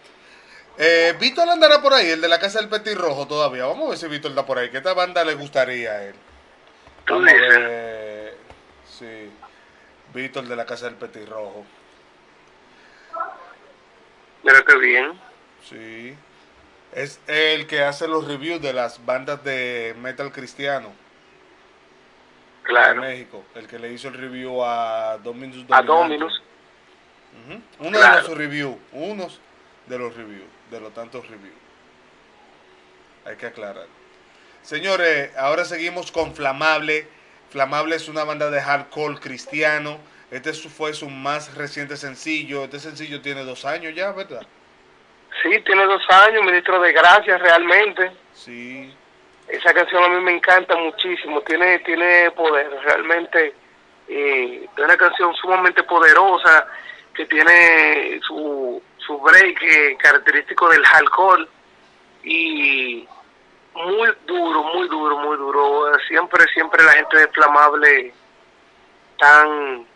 S3: Eh, Víctor andará por ahí, el de la casa del Petirrojo todavía. Vamos a ver si Víctor está por ahí. ¿Qué esta banda le gustaría a él?
S14: ¿Tú
S3: Vamos a ver. Sí. Víctor de la casa del Petirrojo.
S14: Mira qué bien.
S3: Sí. Es el que hace los reviews de las bandas de metal cristiano.
S14: Claro.
S3: De México. El que le hizo el review a Dominus
S14: A
S3: Dominante.
S14: Dominus.
S3: Uno
S14: Claro.
S3: de los reviews. Unos de los reviews. De los tantos reviews. Hay que aclarar. Señores, ahora seguimos con Flamable. Flamable es una banda de hardcore cristiano. Este fue su más reciente sencillo. Este sencillo tiene dos años ya, ¿verdad?
S14: Sí, tiene dos años, ministro de Gracias, realmente.
S3: Sí.
S14: Esa canción a mí me encanta muchísimo, tiene tiene poder, realmente eh, es una canción sumamente poderosa que tiene su, su break eh, característico del hardcore y muy duro, muy duro, muy duro. Siempre, siempre la gente de Flamable están,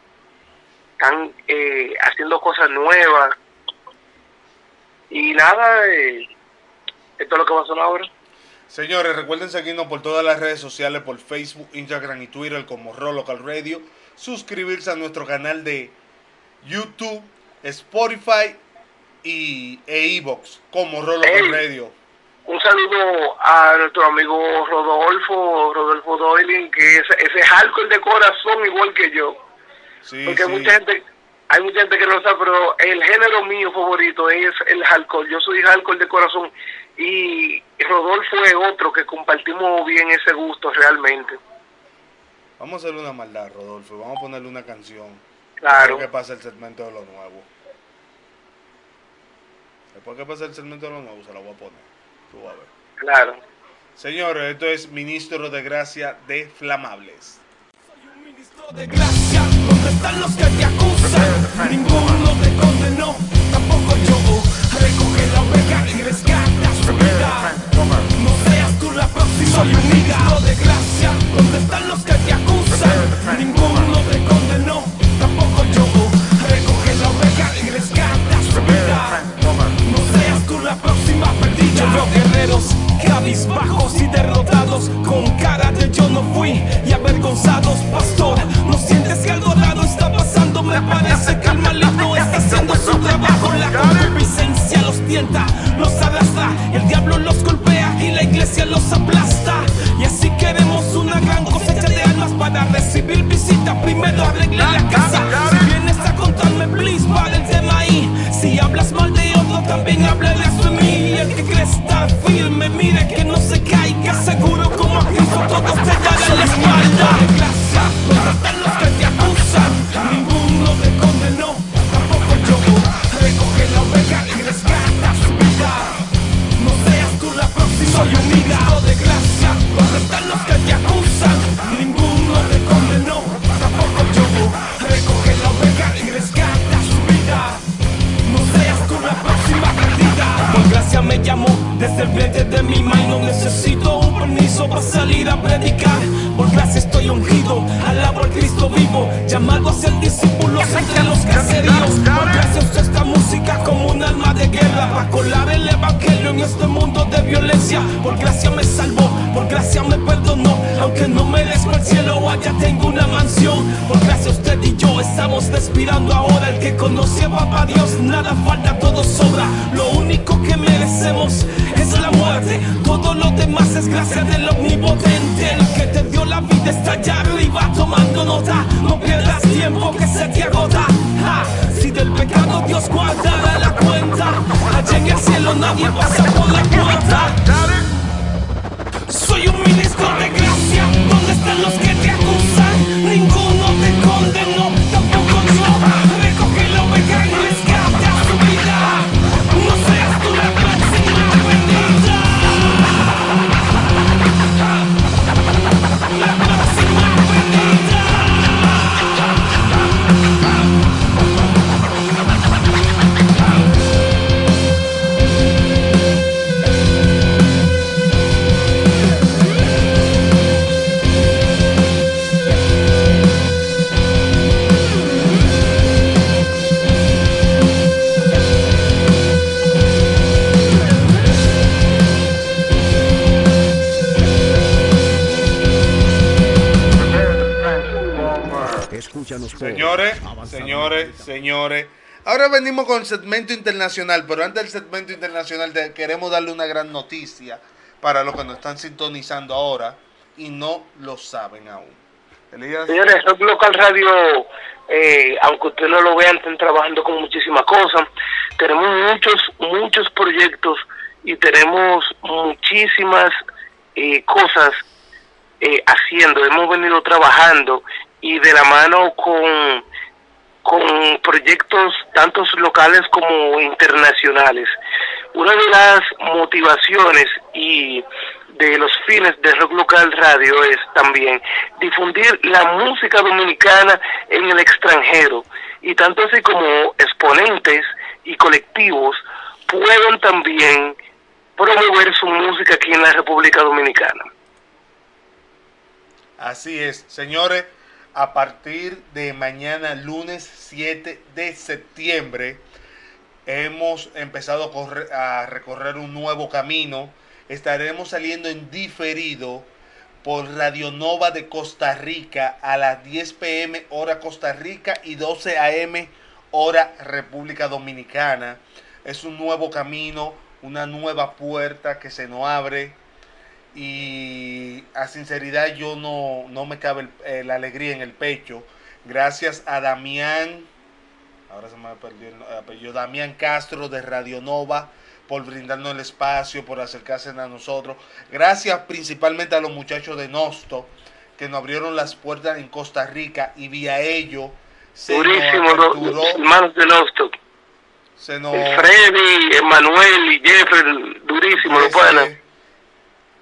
S14: están eh, haciendo cosas nuevas y nada, eh, esto es lo que va a sonar ahora.
S3: Señores, recuerden seguirnos por todas las redes sociales, por Facebook, Instagram y Twitter como Raw Local Radio. Suscribirse a nuestro canal de YouTube, Spotify y e iVoox como Raw Local
S14: Ey.
S3: Radio.
S14: Un saludo a nuestro amigo Rodolfo, Rodolfo Doyle, que es ese hardcore de corazón igual que yo.
S3: Sí,
S14: Porque
S3: sí.
S14: mucha gente, hay mucha gente que no sabe, pero el género mío favorito es el hardcore. Yo soy hardcore de corazón y Rodolfo es otro que compartimos bien ese gusto realmente.
S3: Vamos a hacerle una maldad, Rodolfo. Vamos a ponerle una canción.
S14: Claro.
S3: Después que pase el segmento de lo nuevo. Después que pase el segmento de lo nuevo, se la voy a poner. Tú vas a ver.
S14: Claro.
S3: Señores, esto es Ministro de Gracia de Flamables.
S10: de gracia, ¿dónde están los que te acusan? Ninguno te condenó, tampoco yo. Recoge la oveja y rescata su vida. No seas tú la próxima. Soy un ministro de gracia, ¿dónde están los que te acusan? Ninguno te condenó, cabizbajos y derrotados con cara de yo no fui y avergonzados, pastor. ¿No sientes que algo raro está pasando? Me parece que el maligno está haciendo su trabajo. La concupiscencia los tienta, los arrastra, el diablo los golpea y la iglesia los aplasta. Y así queremos una gran cosecha de almas para recibir visita. Primero arregle la casa. Vientre de mi madre. No necesito un permiso para salir a predicar. Por gracia estoy ungido, alabo al Cristo vivo. Llamado a ser discípulos entre los caseríos. Por gracia uso esta música como un arma de guerra. Para colar el evangelio en este mundo de violencia. Por gracia me salvó, por gracia me perdonó. Aunque no merezco el cielo, allá tengo una mansión. Por gracia usted y yo estamos respirando ahora. El que conoce a papá Dios, nada falta, todo sobra. Lo único que merecemos es la muerte. Todo lo demás es gracia del omnipotente. El que te dio la vida está allá arriba tomando nota. No pierdas tiempo que se te agota. Ja, Si del pecado Dios guardará la cuenta, allá en el cielo nadie pasa por la puerta. Soy un ministro de
S3: Señores, señores, señores. Ahora venimos con el segmento internacional, pero antes del segmento internacional te- queremos darle una gran noticia para los que nos están sintonizando ahora y no lo saben aún. Elías.
S14: Señores, Rock Local Radio, eh, aunque ustedes no lo vean, están trabajando con muchísimas cosas. Tenemos muchos, muchos proyectos y tenemos muchísimas eh, cosas eh, haciendo. Hemos venido trabajando y de la mano con, con proyectos tantos locales como internacionales. Una de las motivaciones y de los fines de Rock Local Radio es también difundir la música dominicana en el extranjero y tanto así como exponentes y colectivos puedan también promover su música aquí en la República Dominicana.
S3: Así es, señores, a partir de mañana, lunes 7 de septiembre, hemos empezado a, correr- a recorrer un nuevo camino. Estaremos saliendo en diferido por Radio Nova de Costa Rica a las 10 pm hora Costa Rica y 12 am hora República Dominicana. Es un nuevo camino, una nueva puerta que se nos abre y a sinceridad yo no, no me cabe el- eh, la alegría en el pecho. Gracias a Damián, ahora se me perdió el apellido, Damián Castro de Radio Nova por brindarnos el espacio, por acercarse a nosotros. Gracias principalmente a los muchachos de Nosto que nos abrieron las puertas en Costa Rica y vía ello se
S14: Durísimo,
S3: nos
S14: los
S3: aperturó,
S14: hermanos de Nosto.
S3: se nos
S14: Freddy, Emanuel y Jeffrey, durísimo,
S3: Este,
S14: panas.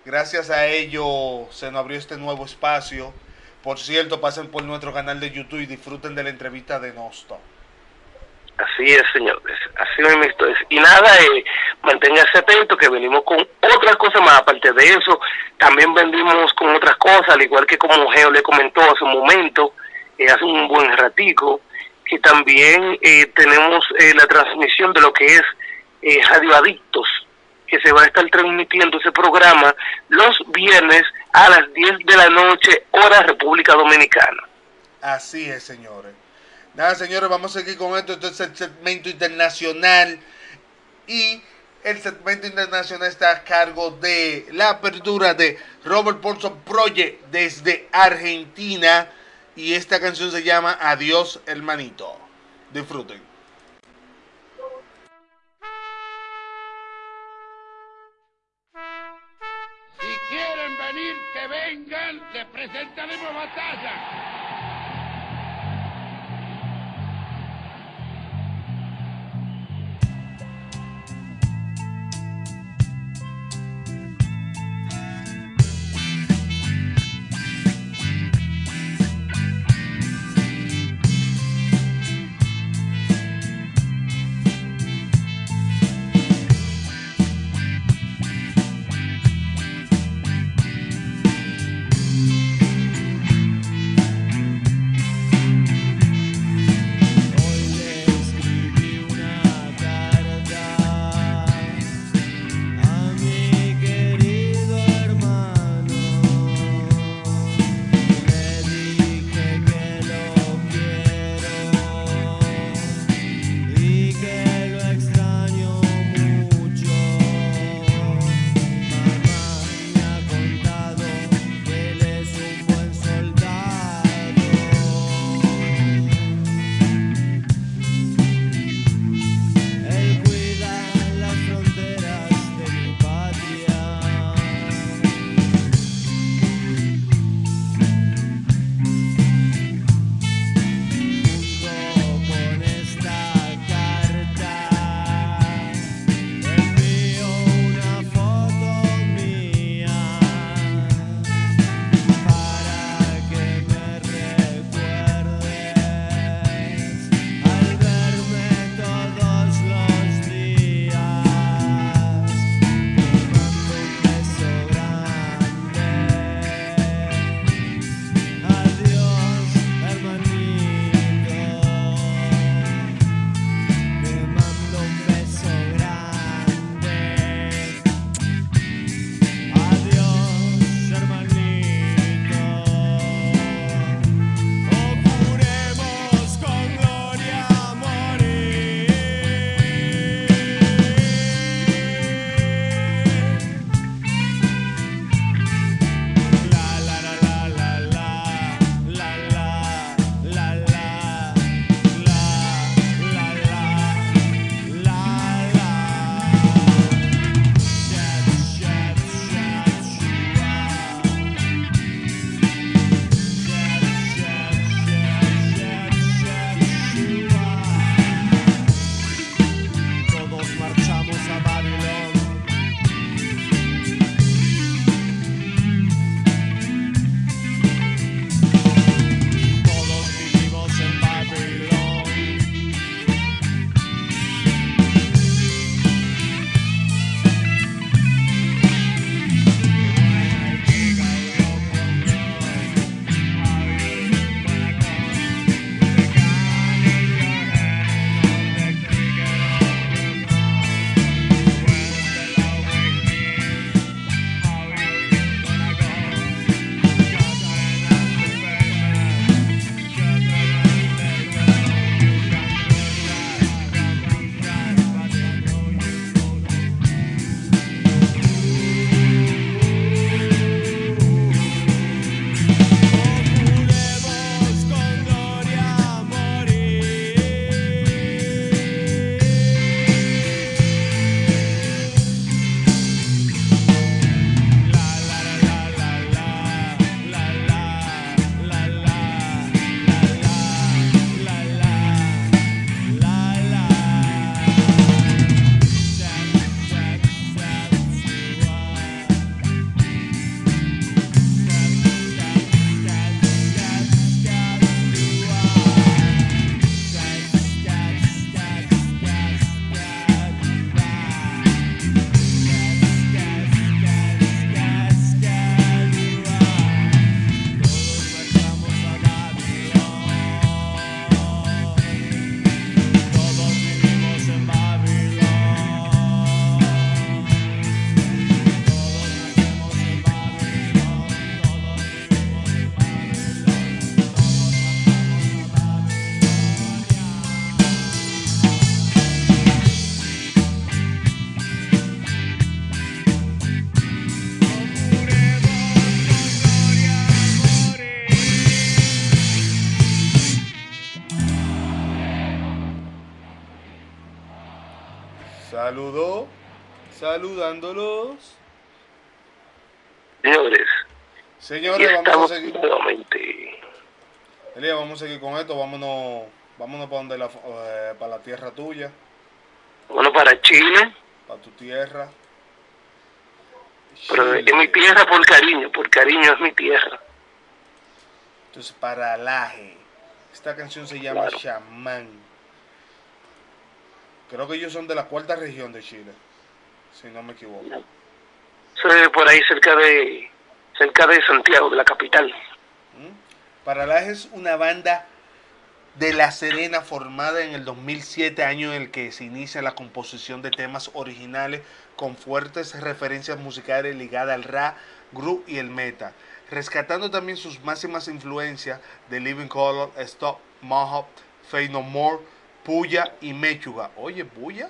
S3: Gracias a ello se nos abrió este nuevo espacio. Por cierto, pasen por nuestro canal de YouTube y disfruten de la entrevista de Nosto.
S14: Así es, señores. Así mismo es. Y nada, eh, manténgase atento que venimos con otras cosas más. Aparte de eso, también vendimos con otras cosas, al igual que como Geo le comentó hace un momento, eh, hace un buen ratico, que también eh, tenemos eh, la transmisión de lo que es eh, Radio Adictos, que se va a estar transmitiendo ese programa los viernes a las 10 de la noche, hora República Dominicana.
S3: Así es, señores. Nada, señores, vamos a seguir con esto. Esto es el segmento internacional. Y el segmento internacional está a cargo de la apertura de Robert Paulson Project desde Argentina. Y esta canción se llama Adiós, hermanito. Disfruten.
S15: Vengan, les presentaremos batalla.
S3: Saludándolos.
S14: Señores,
S3: Señores, vamos a seguir.
S14: nuevamente.
S3: Elías, vamos a seguir con esto. Vámonos, vámonos para, donde la, eh, para la tierra tuya,
S14: Bueno, para Chile,
S3: para tu tierra.
S14: pero es mi tierra por cariño, por cariño es mi tierra.
S3: Entonces, para Laje. Esta canción se llama
S14: Claro.
S3: Shaman. Creo que ellos son de la cuarta región de Chile, si no me equivoco.
S14: Soy por ahí cerca de cerca de Santiago, de la capital.
S3: Paralaje es una banda de La Serena formada en el 2007, año en el que se inicia la composición de temas originales con fuertes referencias musicales ligadas al rap, groove y el meta, rescatando también sus máximas influencias de Living Color, Stop, Mohawk, Fade No More, Puya y Mechuga. Oye, Puya.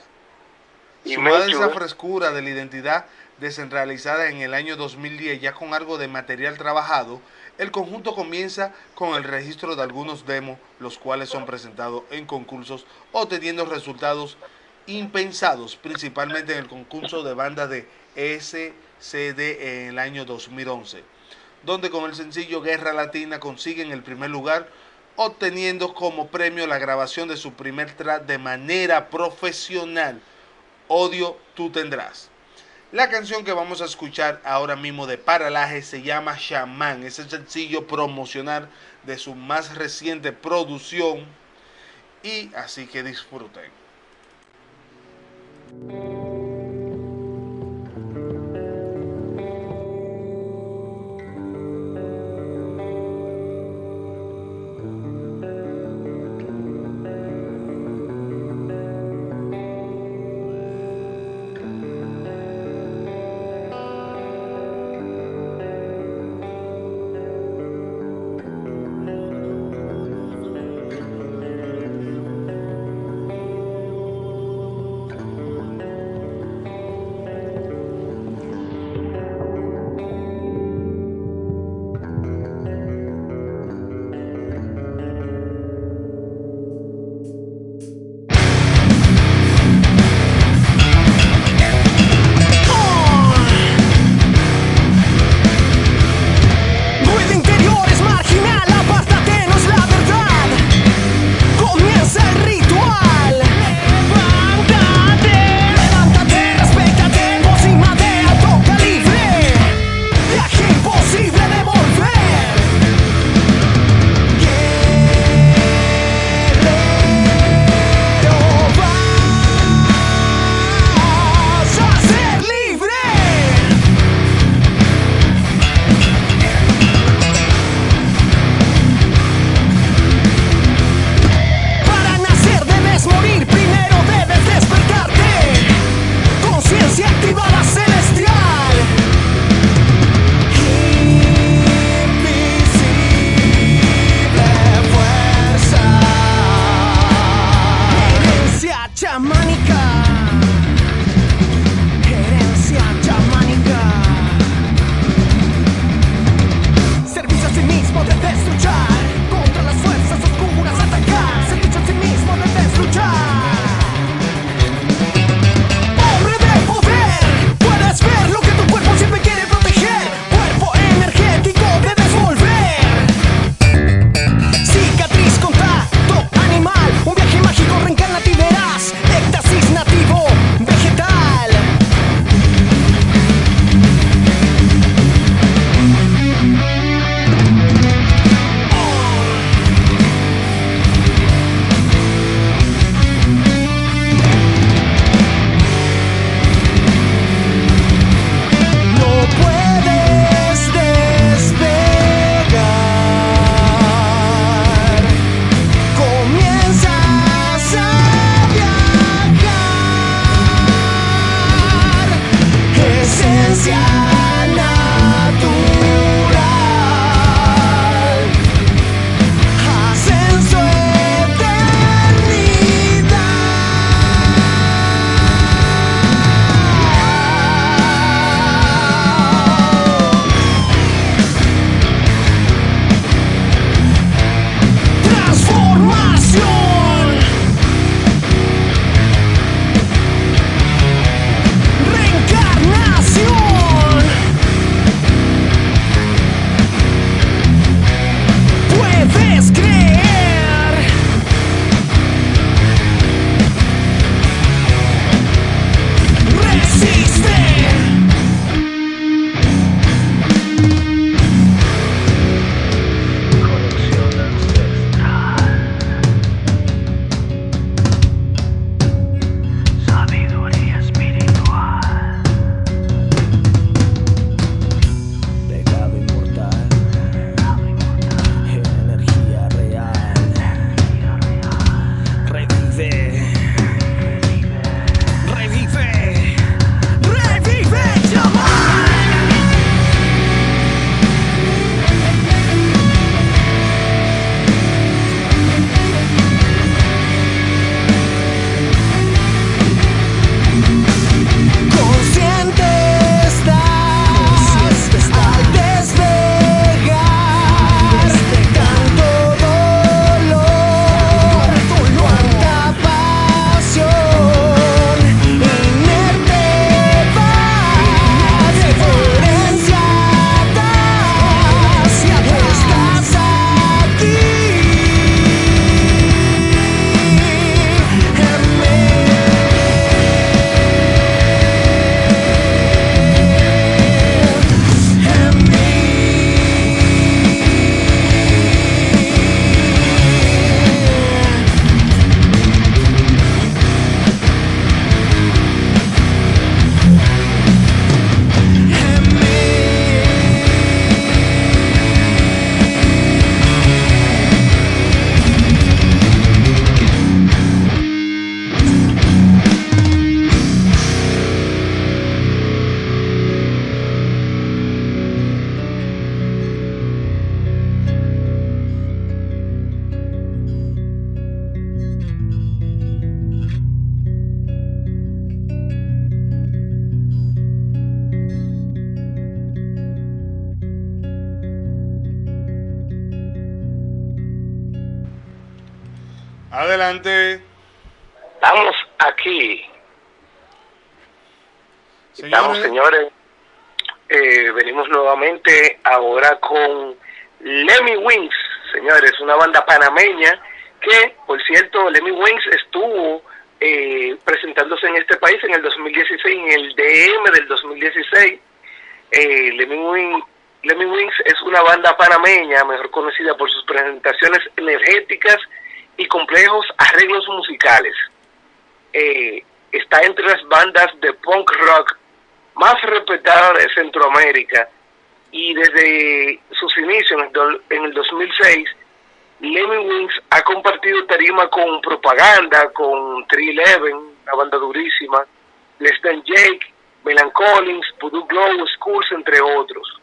S14: Y
S3: Sumada esa frescura de la identidad descentralizada en el año 2010, ya con algo de material trabajado, el conjunto comienza con el registro de algunos demos, los cuales son presentados en concursos, obteniendo resultados impensados, principalmente en el concurso de banda de SCD en el año 2011, donde con el sencillo Guerra Latina consiguen el primer lugar, obteniendo como premio la grabación de su primer track de manera profesional. Odio tú tendrás. La canción que vamos a escuchar ahora mismo de Paralaje se llama Shaman. Es el sencillo promocional de su más reciente producción. Y así que disfruten.
S14: Señores. Eh, venimos nuevamente ahora con Lemmy Wings, señores, una banda panameña que, por cierto, Lemmy Wings estuvo eh, presentándose en este país en el 2016, en el DM del 2016. Eh, Lemmy, Wing- Lemmy Wings es una banda panameña, mejor conocida por sus presentaciones energéticas y complejos arreglos musicales. Eh, está entre las bandas de punk rock más respetadas de Centroamérica y desde sus inicios en el, do- en el 2006 Lemmy Wings ha compartido tarima con Propaganda, con 311, una banda durísima, Less Than Jake, Melan Collins, Voodoo Glow, Schools, entre otros.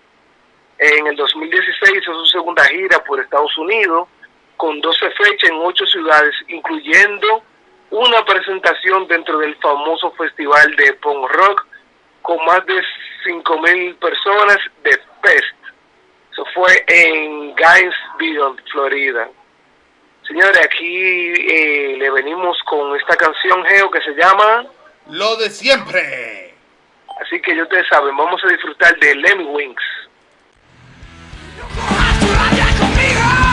S14: En el 2016 hizo su segunda gira por Estados Unidos, con 12 fechas en 8 ciudades, incluyendo una presentación dentro del famoso festival de punk rock con más de 5.000 personas de Fest. Eso fue en Gainesville, Florida. Señores, aquí eh, le venimos con esta canción, Geo, que se llama...
S3: Lo de siempre.
S14: Así que ya ustedes saben, vamos a disfrutar de Lemmy Wings.
S16: El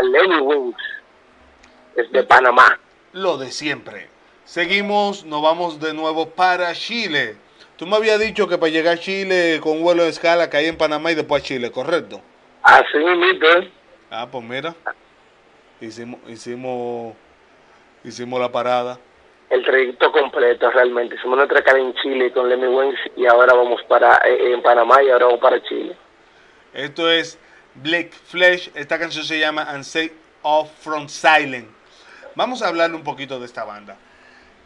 S16: a
S14: Lemmy Wings desde Panamá.
S3: Lo de siempre. Seguimos, nos vamos de nuevo para Chile. Tú me habías dicho que para llegar a Chile con vuelo de escala caí en Panamá y después a Chile, ¿correcto?
S14: Así mismo, ¿eh?
S3: Ah, pues mira. Hicimos, hicimos, hicimos la parada.
S14: el trayecto completo realmente. Hicimos nuestra cara en Chile con Lemmy Wings y ahora vamos para eh, en Panamá y ahora vamos para Chile.
S3: Esto es Black Flesh. Esta canción se llama And Say Off From Silent. Vamos a hablarle un poquito de esta banda.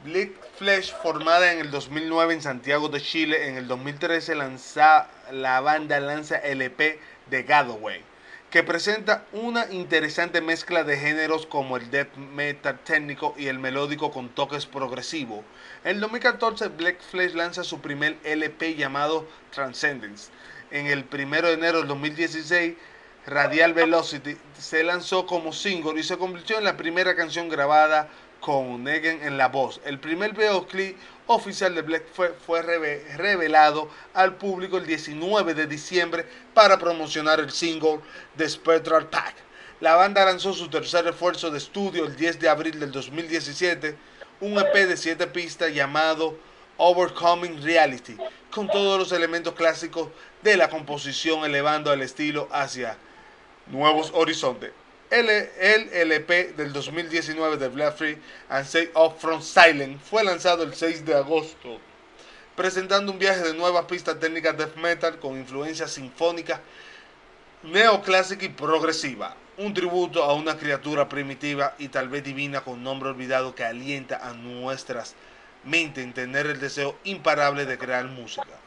S3: Black Flesh, formada en el 2009 en Santiago de Chile, en el 2013 lanza, la banda lanza el EP de Gadaway, que presenta una interesante mezcla de géneros como el death metal técnico y el melódico con toques progresivos. En 2014, Black Flash lanza su primer LP llamado Transcendence. En el 1 de enero del 2016, Radial Velocity se lanzó como single y se convirtió en la primera canción grabada con Negan en la voz. El primer videoclip oficial de Black fue, fue reve- revelado al público el 19 de diciembre para promocionar el single The Spectral Pack. La banda lanzó su tercer esfuerzo de estudio el 10 de abril del 2017, un EP de 7 pistas llamado Overcoming Reality, con todos los elementos clásicos de la composición elevando el estilo hacia nuevos horizontes. El, el LP del 2019 de Black Free and Say Off From Silent fue lanzado el 6 de agosto, presentando un viaje de nuevas pistas técnicas death metal con influencias sinfónicas, neoclásica y progresiva. Un tributo a una criatura primitiva y tal vez divina con nombre olvidado que alienta a nuestras mentes en tener el deseo imparable de crear música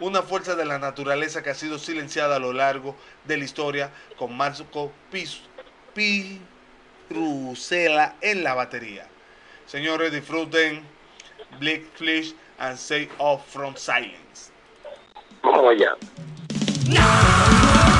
S3: una fuerza de la naturaleza que ha sido silenciada a lo largo de la historia con Marco Pirusela en la batería. Señores, disfruten Black Flesh and Say Off From Silence.
S14: Vamos allá.
S10: From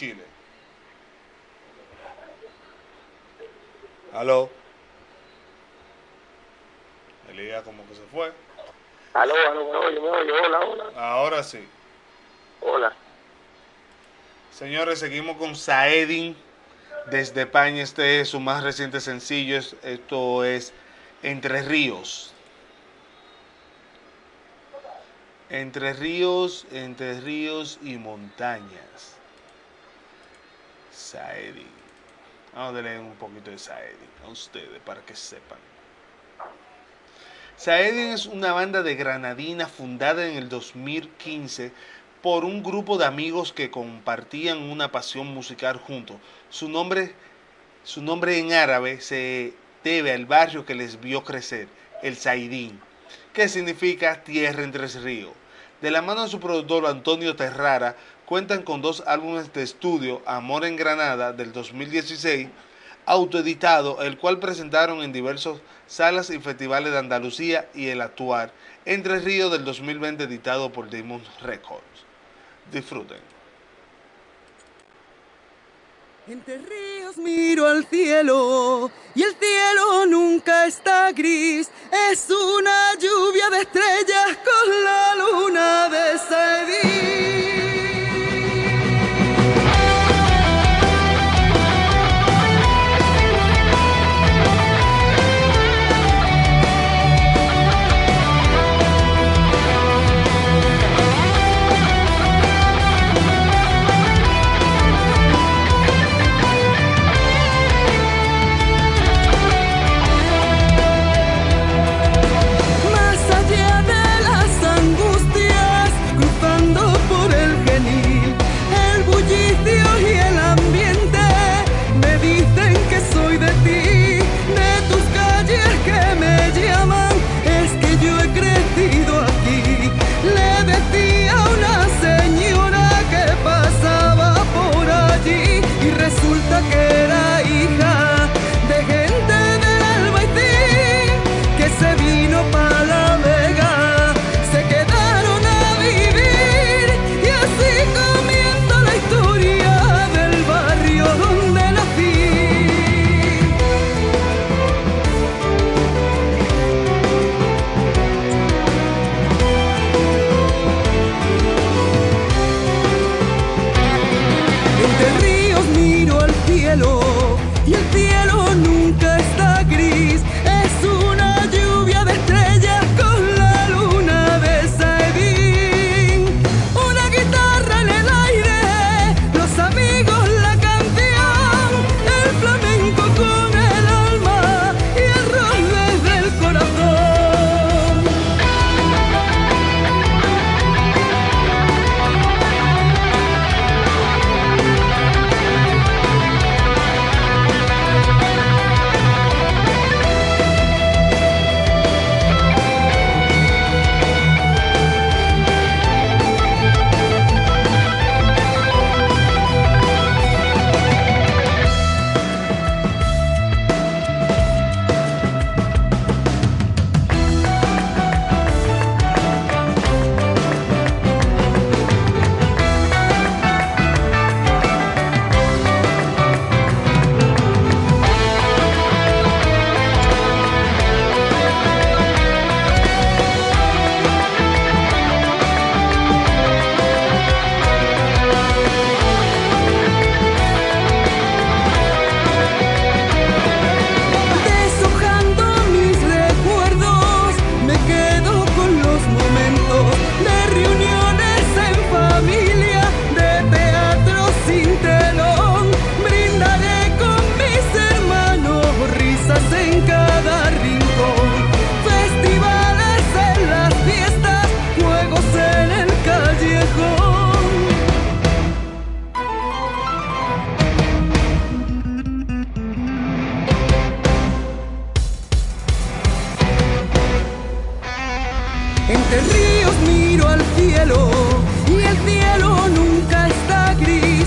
S3: Chile. Aló. Elías como que se fue.
S14: Aló, aló, me oye, me oye, hola, hola.
S3: Ahora sí.
S14: Hola.
S3: Señores, seguimos con Saedin desde España. Este es su más reciente sencillo. Es- Esto es Entre Ríos. Entre ríos, entre ríos y montañas. Saedin. Vamos a leer un poquito de Saedin a ustedes para que sepan. Saedin es una banda de Granadina fundada en el 2015 por un grupo de amigos que compartían una pasión musical juntos. Su nombre, su nombre en árabe se debe al barrio que les vio crecer, el Saidín, que significa tierra entre ríos. De la mano de su productor Antonio Terrara, cuentan con dos álbumes de estudio, Amor en Granada del 2016, autoeditado, el cual presentaron en diversas salas y festivales de Andalucía y el actual Entre Ríos del 2020 editado por Demon Records. Disfruten.
S17: Entre ríos miro al cielo y el cielo nunca está gris. Es una lluvia de estrellas con la luna de Saidí. Entre ríos miro al cielo y el cielo
S3: nunca está gris.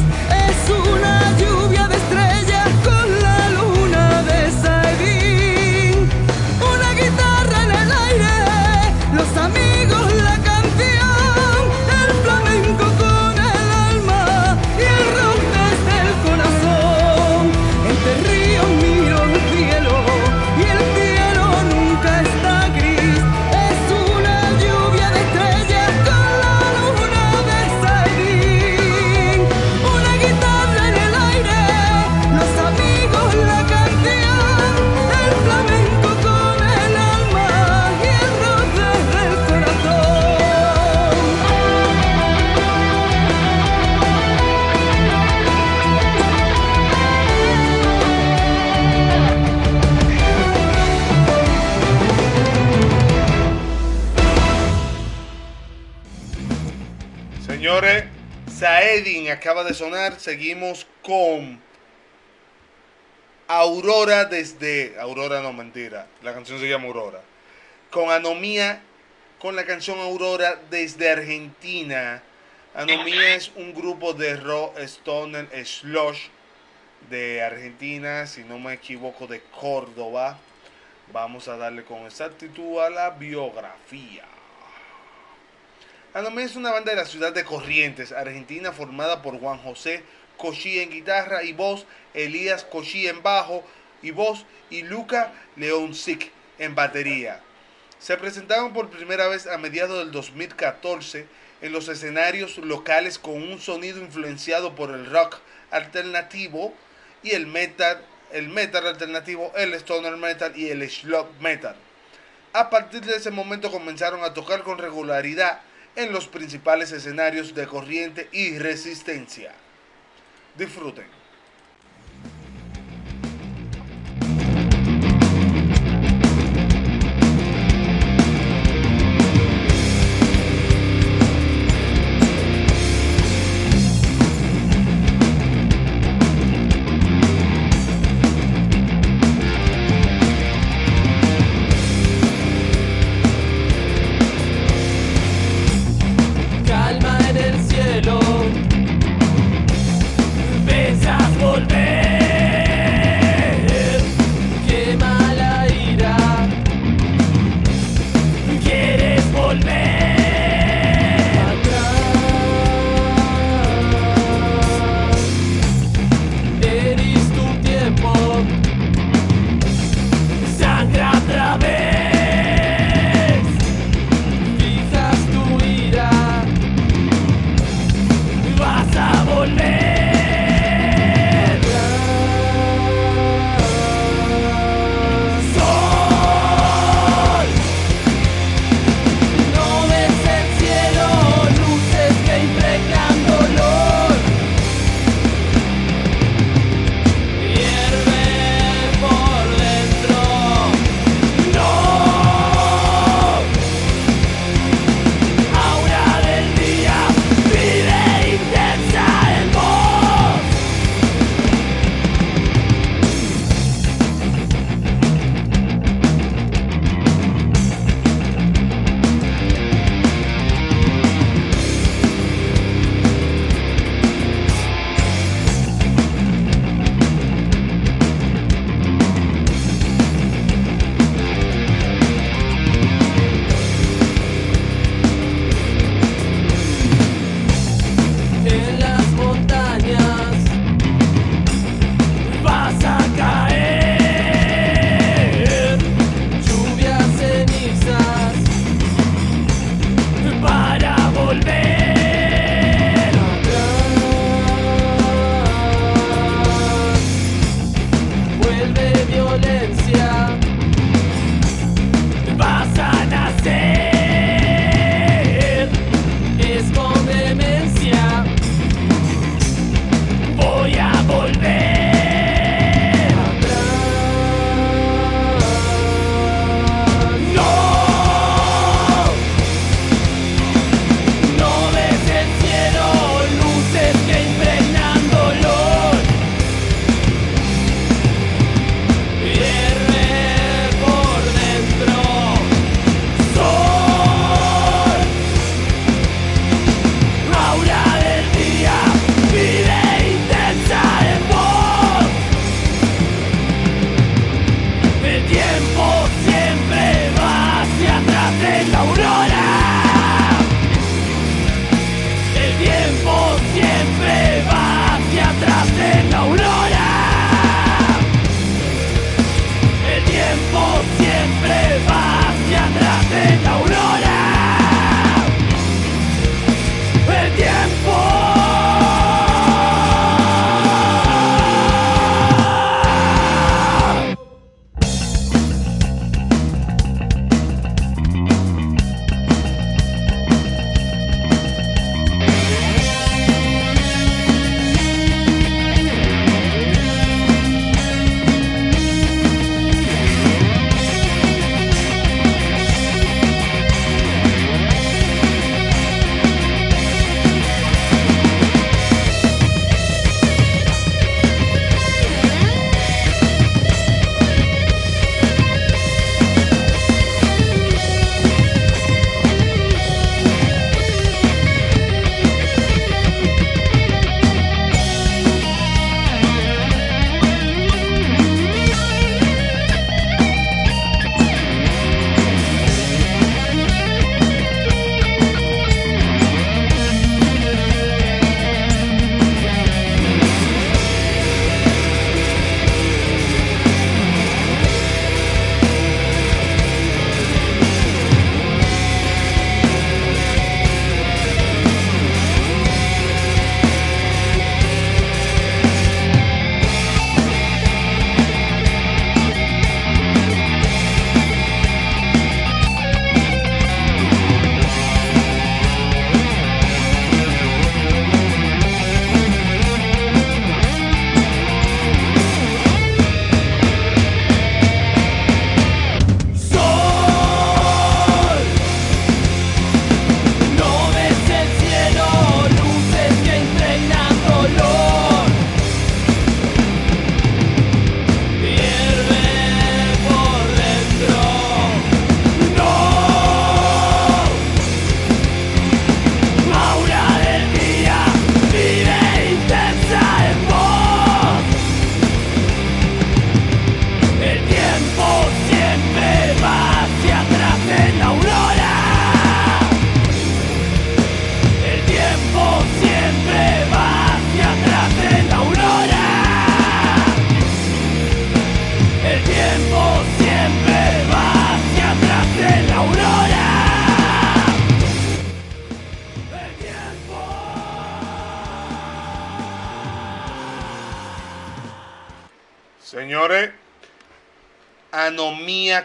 S3: Acaba de sonar. Seguimos con Aurora desde. Aurora no, mentira. La canción se llama Aurora. Con Anomía, con la canción Aurora desde Argentina. Anomía es un grupo de rock stoner slush de Argentina, si no me equivoco, de Córdoba. Vamos a darle con exactitud a la biografía. Anomía es una banda de la ciudad de Corrientes, Argentina, formada por Juan José Cochí en guitarra y voz, Elías Cochí en bajo y voz y Luca Leoncic en batería. Se presentaron por primera vez a mediados del 2014 en los escenarios locales con un sonido influenciado por el rock alternativo y el metal, el metal alternativo, el stoner metal y el slug metal. A partir de ese momento comenzaron a tocar con regularidad en los principales escenarios de corriente y resistencia. Disfruten.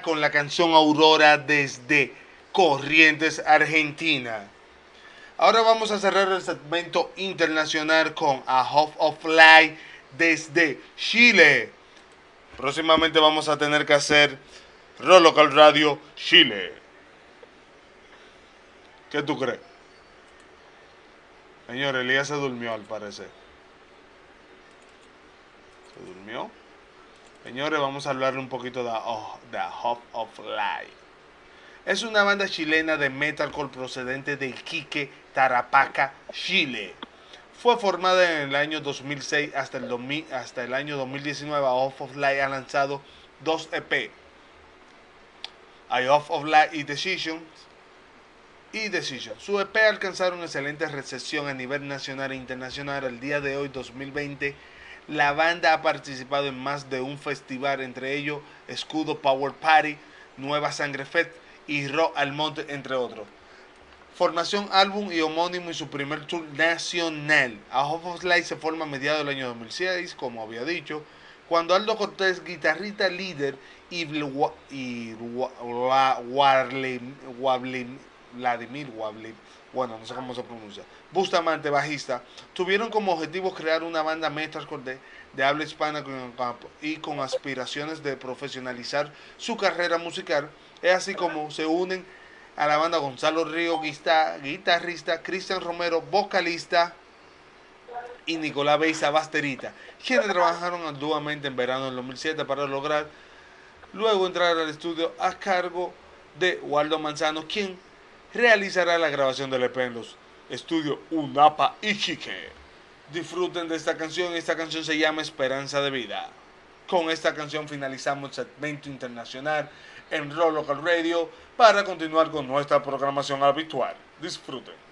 S3: Con la canción Aurora desde Corrientes, Argentina. Ahora vamos a cerrar el segmento internacional con A Half of Light desde Chile. Próximamente vamos a tener que hacer Rock Local Radio Chile. ¿Qué tú crees? Señor, Elías se durmió al parecer. ¿Se durmió? Señores, vamos a hablarle un poquito de oh, The Hope of Life. Es una banda chilena de metalcore procedente de Iquique, Tarapaca, Chile. Fue formada en el año 2006 hasta el, 2000 hasta el año 2019. Off of Light ha lanzado dos EP. I Off of Light y Decisions. Y Decision. Su EP alcanzaron excelente recepción a nivel nacional e internacional. El día de hoy, 2020, la banda ha participado en más de un festival, entre ellos Escudo Power Party, Nueva Sangre Fest y Rock al Monte, entre otros. Formación, álbum y homónimo y su primer tour nacional. A Hope of Light se forma a mediados del año 2006, como había dicho, cuando Aldo Cortés, guitarrista líder, y, Vladimir bueno, no sé cómo se pronuncia, Bustamante, bajista, tuvieron como objetivo crear una banda metalcore de, de habla hispana con, y con aspiraciones de profesionalizar su carrera musical. Es así como se unen a la banda Gonzalo Río, guista- guitarrista, Cristian Romero, vocalista, y Nicolás Beiza Basterita, quienes trabajaron arduamente en verano del 2007 para lograr luego entrar al estudio a cargo de Waldo Manzano, quien realizará la grabación del EP en los estudios Unapa Iquique. Disfruten de esta canción, esta canción se llama Esperanza de Vida. Con esta canción finalizamos el segmento internacional en Rock Local Radio para continuar con nuestra programación habitual. Disfruten.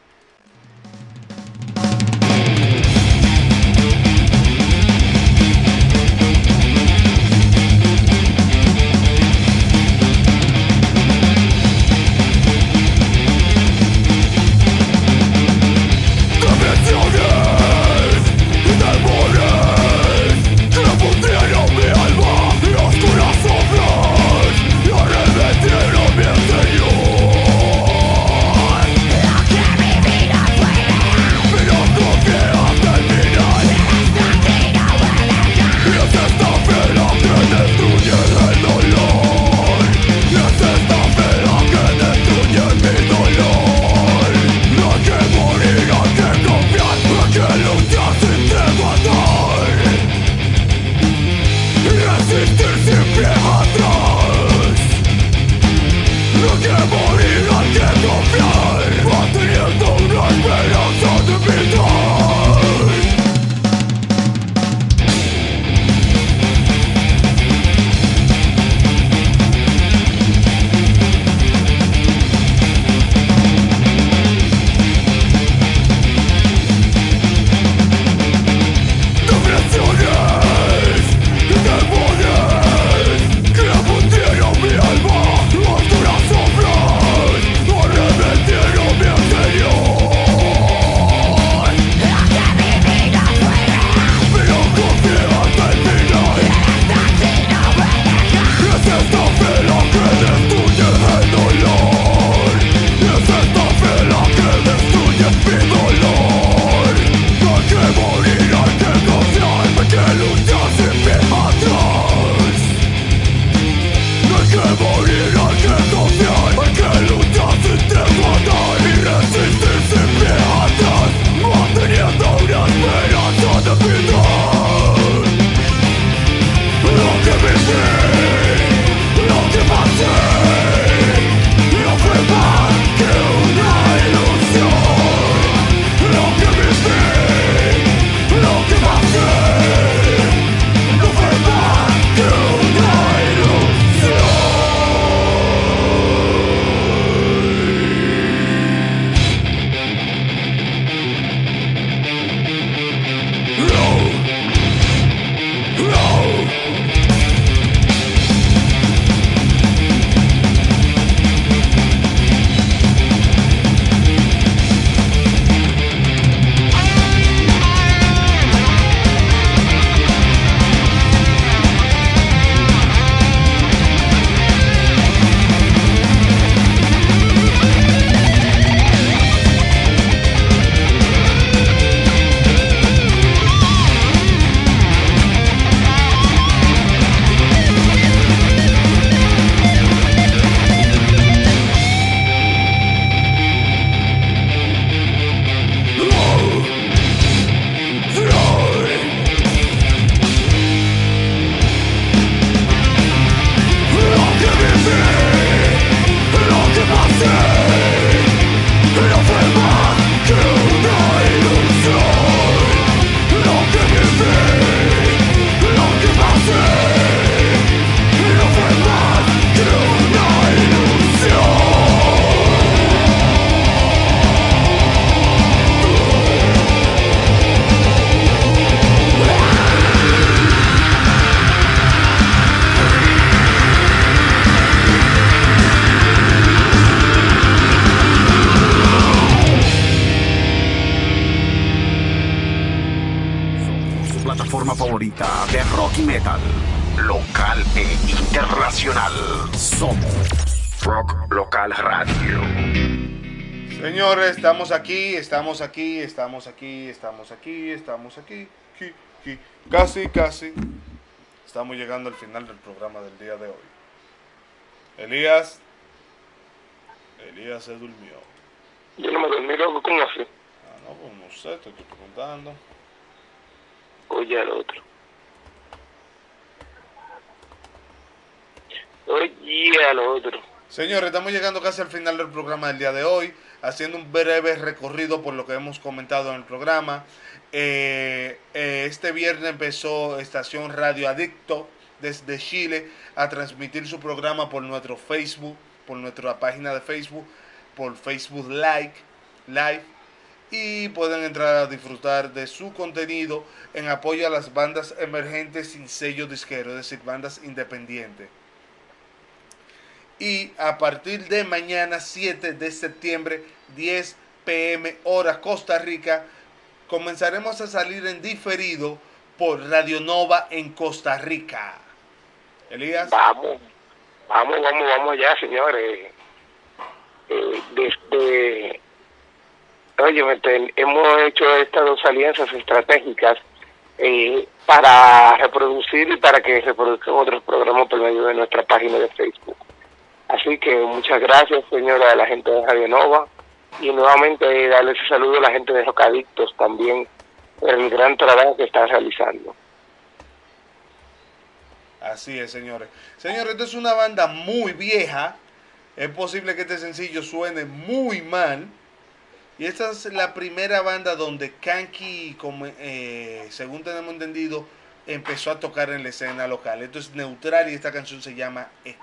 S3: Aquí, estamos aquí, estamos aquí, estamos aquí, estamos aquí, aquí, aquí. Casi, casi. Estamos llegando al final del programa del día de hoy. Elías. Elías se durmió.
S14: Yo no me dormí, loco, ¿cómo así?
S3: Ah, no, pues no sé, te estoy preguntando.
S14: Oye al otro. Oye al otro.
S3: Señores, estamos llegando casi al final del programa del día de hoy, haciendo un breve recorrido por lo que hemos comentado en el programa. Eh, eh, este viernes empezó Estación Radio Adicto desde Chile a transmitir su programa por nuestro Facebook, por nuestra página de Facebook, por Facebook Live, Live y pueden entrar a disfrutar de su contenido en apoyo a las bandas emergentes sin sello disquero, es decir, bandas independientes. Y a partir de mañana 7 de septiembre, 10 pm hora Costa Rica, comenzaremos a salir en diferido por Radio Nova en Costa Rica. Elías.
S14: Vamos, vamos, vamos, vamos allá, señores. Eh, desde, oye, hemos hecho estas dos alianzas estratégicas eh, para reproducir y para que reproduzcan otros programas por medio de nuestra página de Facebook. Así que muchas gracias, señora, a la gente de Radio Nova. Y nuevamente darle ese saludo a la gente de Rocadictos también por el gran trabajo que están realizando.
S3: Así es, señores. Señores, esto es una banda muy vieja. Es posible que este sencillo suene muy mal. Y esta es la primera banda donde Kanki, eh, según tenemos entendido, empezó a tocar en la escena local. Esto es neutral y esta canción se llama X.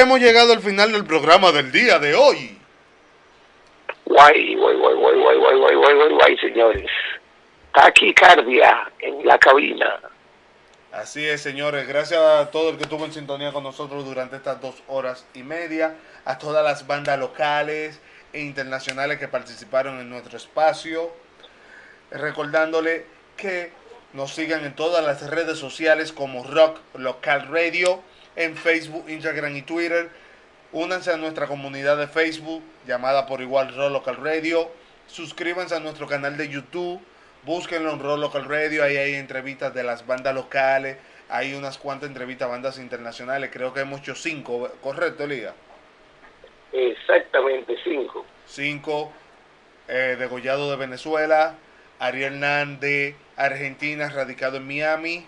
S3: ya hemos llegado al final del programa del día de hoy.
S18: Guay, guay, guay, guay, guay, guay, guay, guay, guay, guay, señores. Taquicardia en la cabina.
S3: Así es, señores. Gracias a todo el que estuvo en sintonía con nosotros durante estas dos horas y media. A todas las bandas locales e internacionales que participaron en nuestro espacio. Recordándole que nos sigan en todas las redes sociales como Rock Local Radio, en Facebook, Instagram y Twitter. Únanse a nuestra comunidad de Facebook llamada por igual Rock Local Radio. Suscríbanse a nuestro canal de YouTube. Búsquenlo en Rock Local Radio. Ahí hay entrevistas de las bandas locales. Hay unas cuantas entrevistas a bandas internacionales. Creo que hemos hecho cinco, ¿correcto, Liga?
S18: Exactamente, cinco.
S3: Cinco. Eh, Degollado de Venezuela. Ariel Nan de Argentina, radicado en Miami.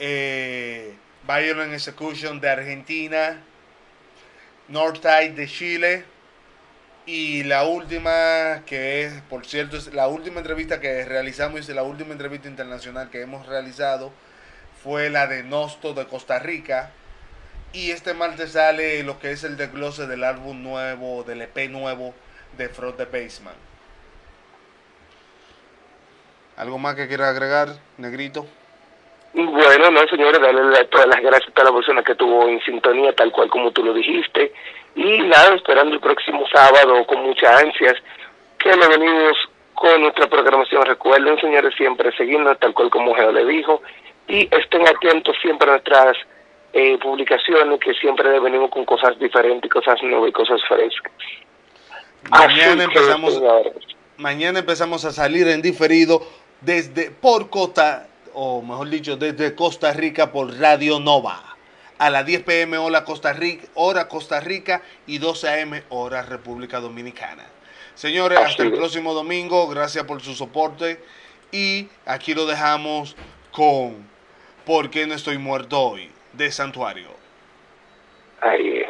S3: Eh, Violent Execution de Argentina. Northside de Chile. Y la última, que es, por cierto, es la última entrevista que realizamos y la última entrevista internacional que hemos realizado fue la de Nosto de Costa Rica. Y este martes sale lo que es el desglose del álbum nuevo, del EP nuevo de Front the Basement. ¿Algo más que quiera agregar, Negrito?
S18: Bueno, no, señores, darle todas las gracias a toda la persona que estuvo en sintonía, tal cual como tú lo dijiste. Y nada, esperando el próximo sábado con muchas ansias que me venimos con nuestra programación. Recuerden, señores, siempre seguirnos, tal cual como Geo le dijo. Y estén atentos siempre a nuestras eh, publicaciones, que siempre venimos con cosas diferentes, cosas nuevas y cosas frescas.
S3: Mañana
S18: Así
S3: empezamos, mañana empezamos a salir en diferido desde por Costa, o mejor dicho, desde Costa Rica por Radio Nova. A las 10 pm hora Costa Rica, hora Costa Rica y 12 am hora República Dominicana. Señores, hasta el próximo domingo. Gracias por su soporte. Y aquí lo dejamos con ¿Por qué no estoy muerto hoy? de Santuario.
S18: ahí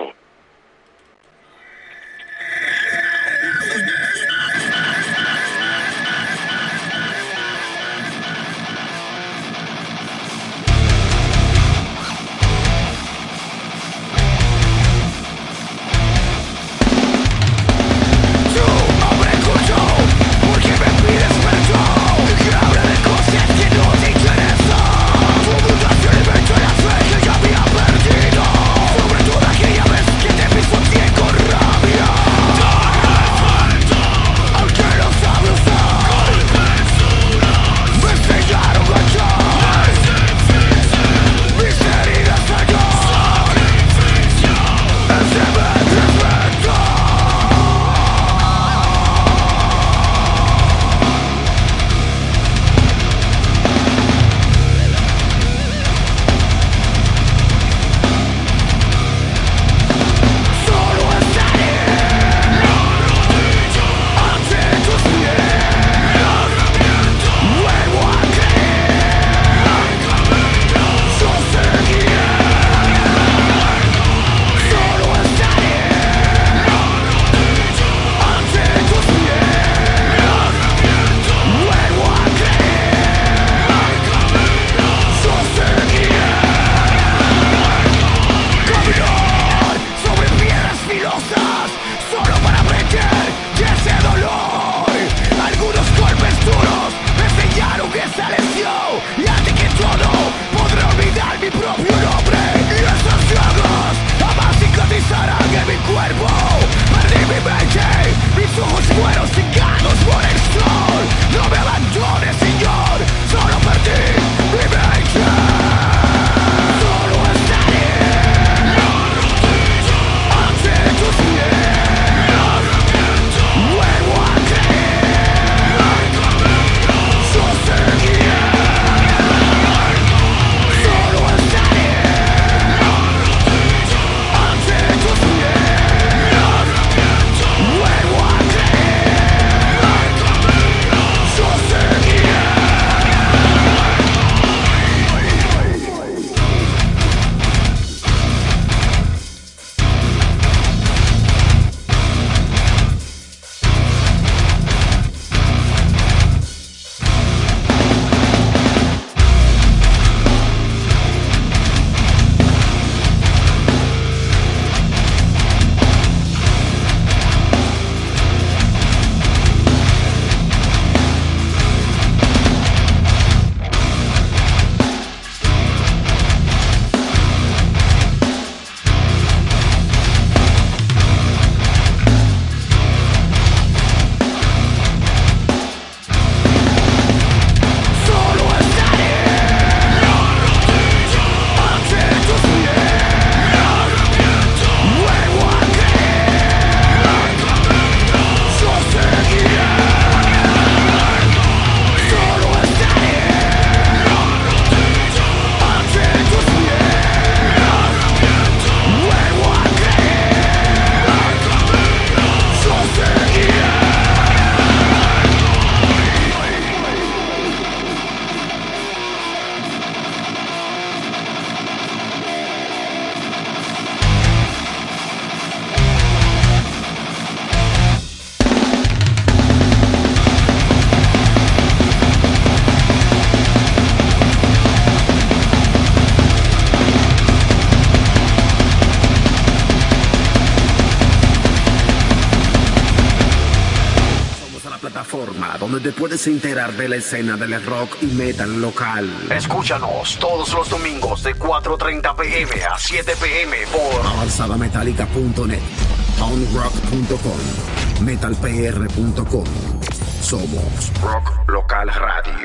S19: puedes enterar de la escena del rock y metal local. Escúchanos todos los domingos de 4.30 pm a 7 pm por avanzadametálica.net, poundrock.com, metalpr.com. Somos Rock Local Radio.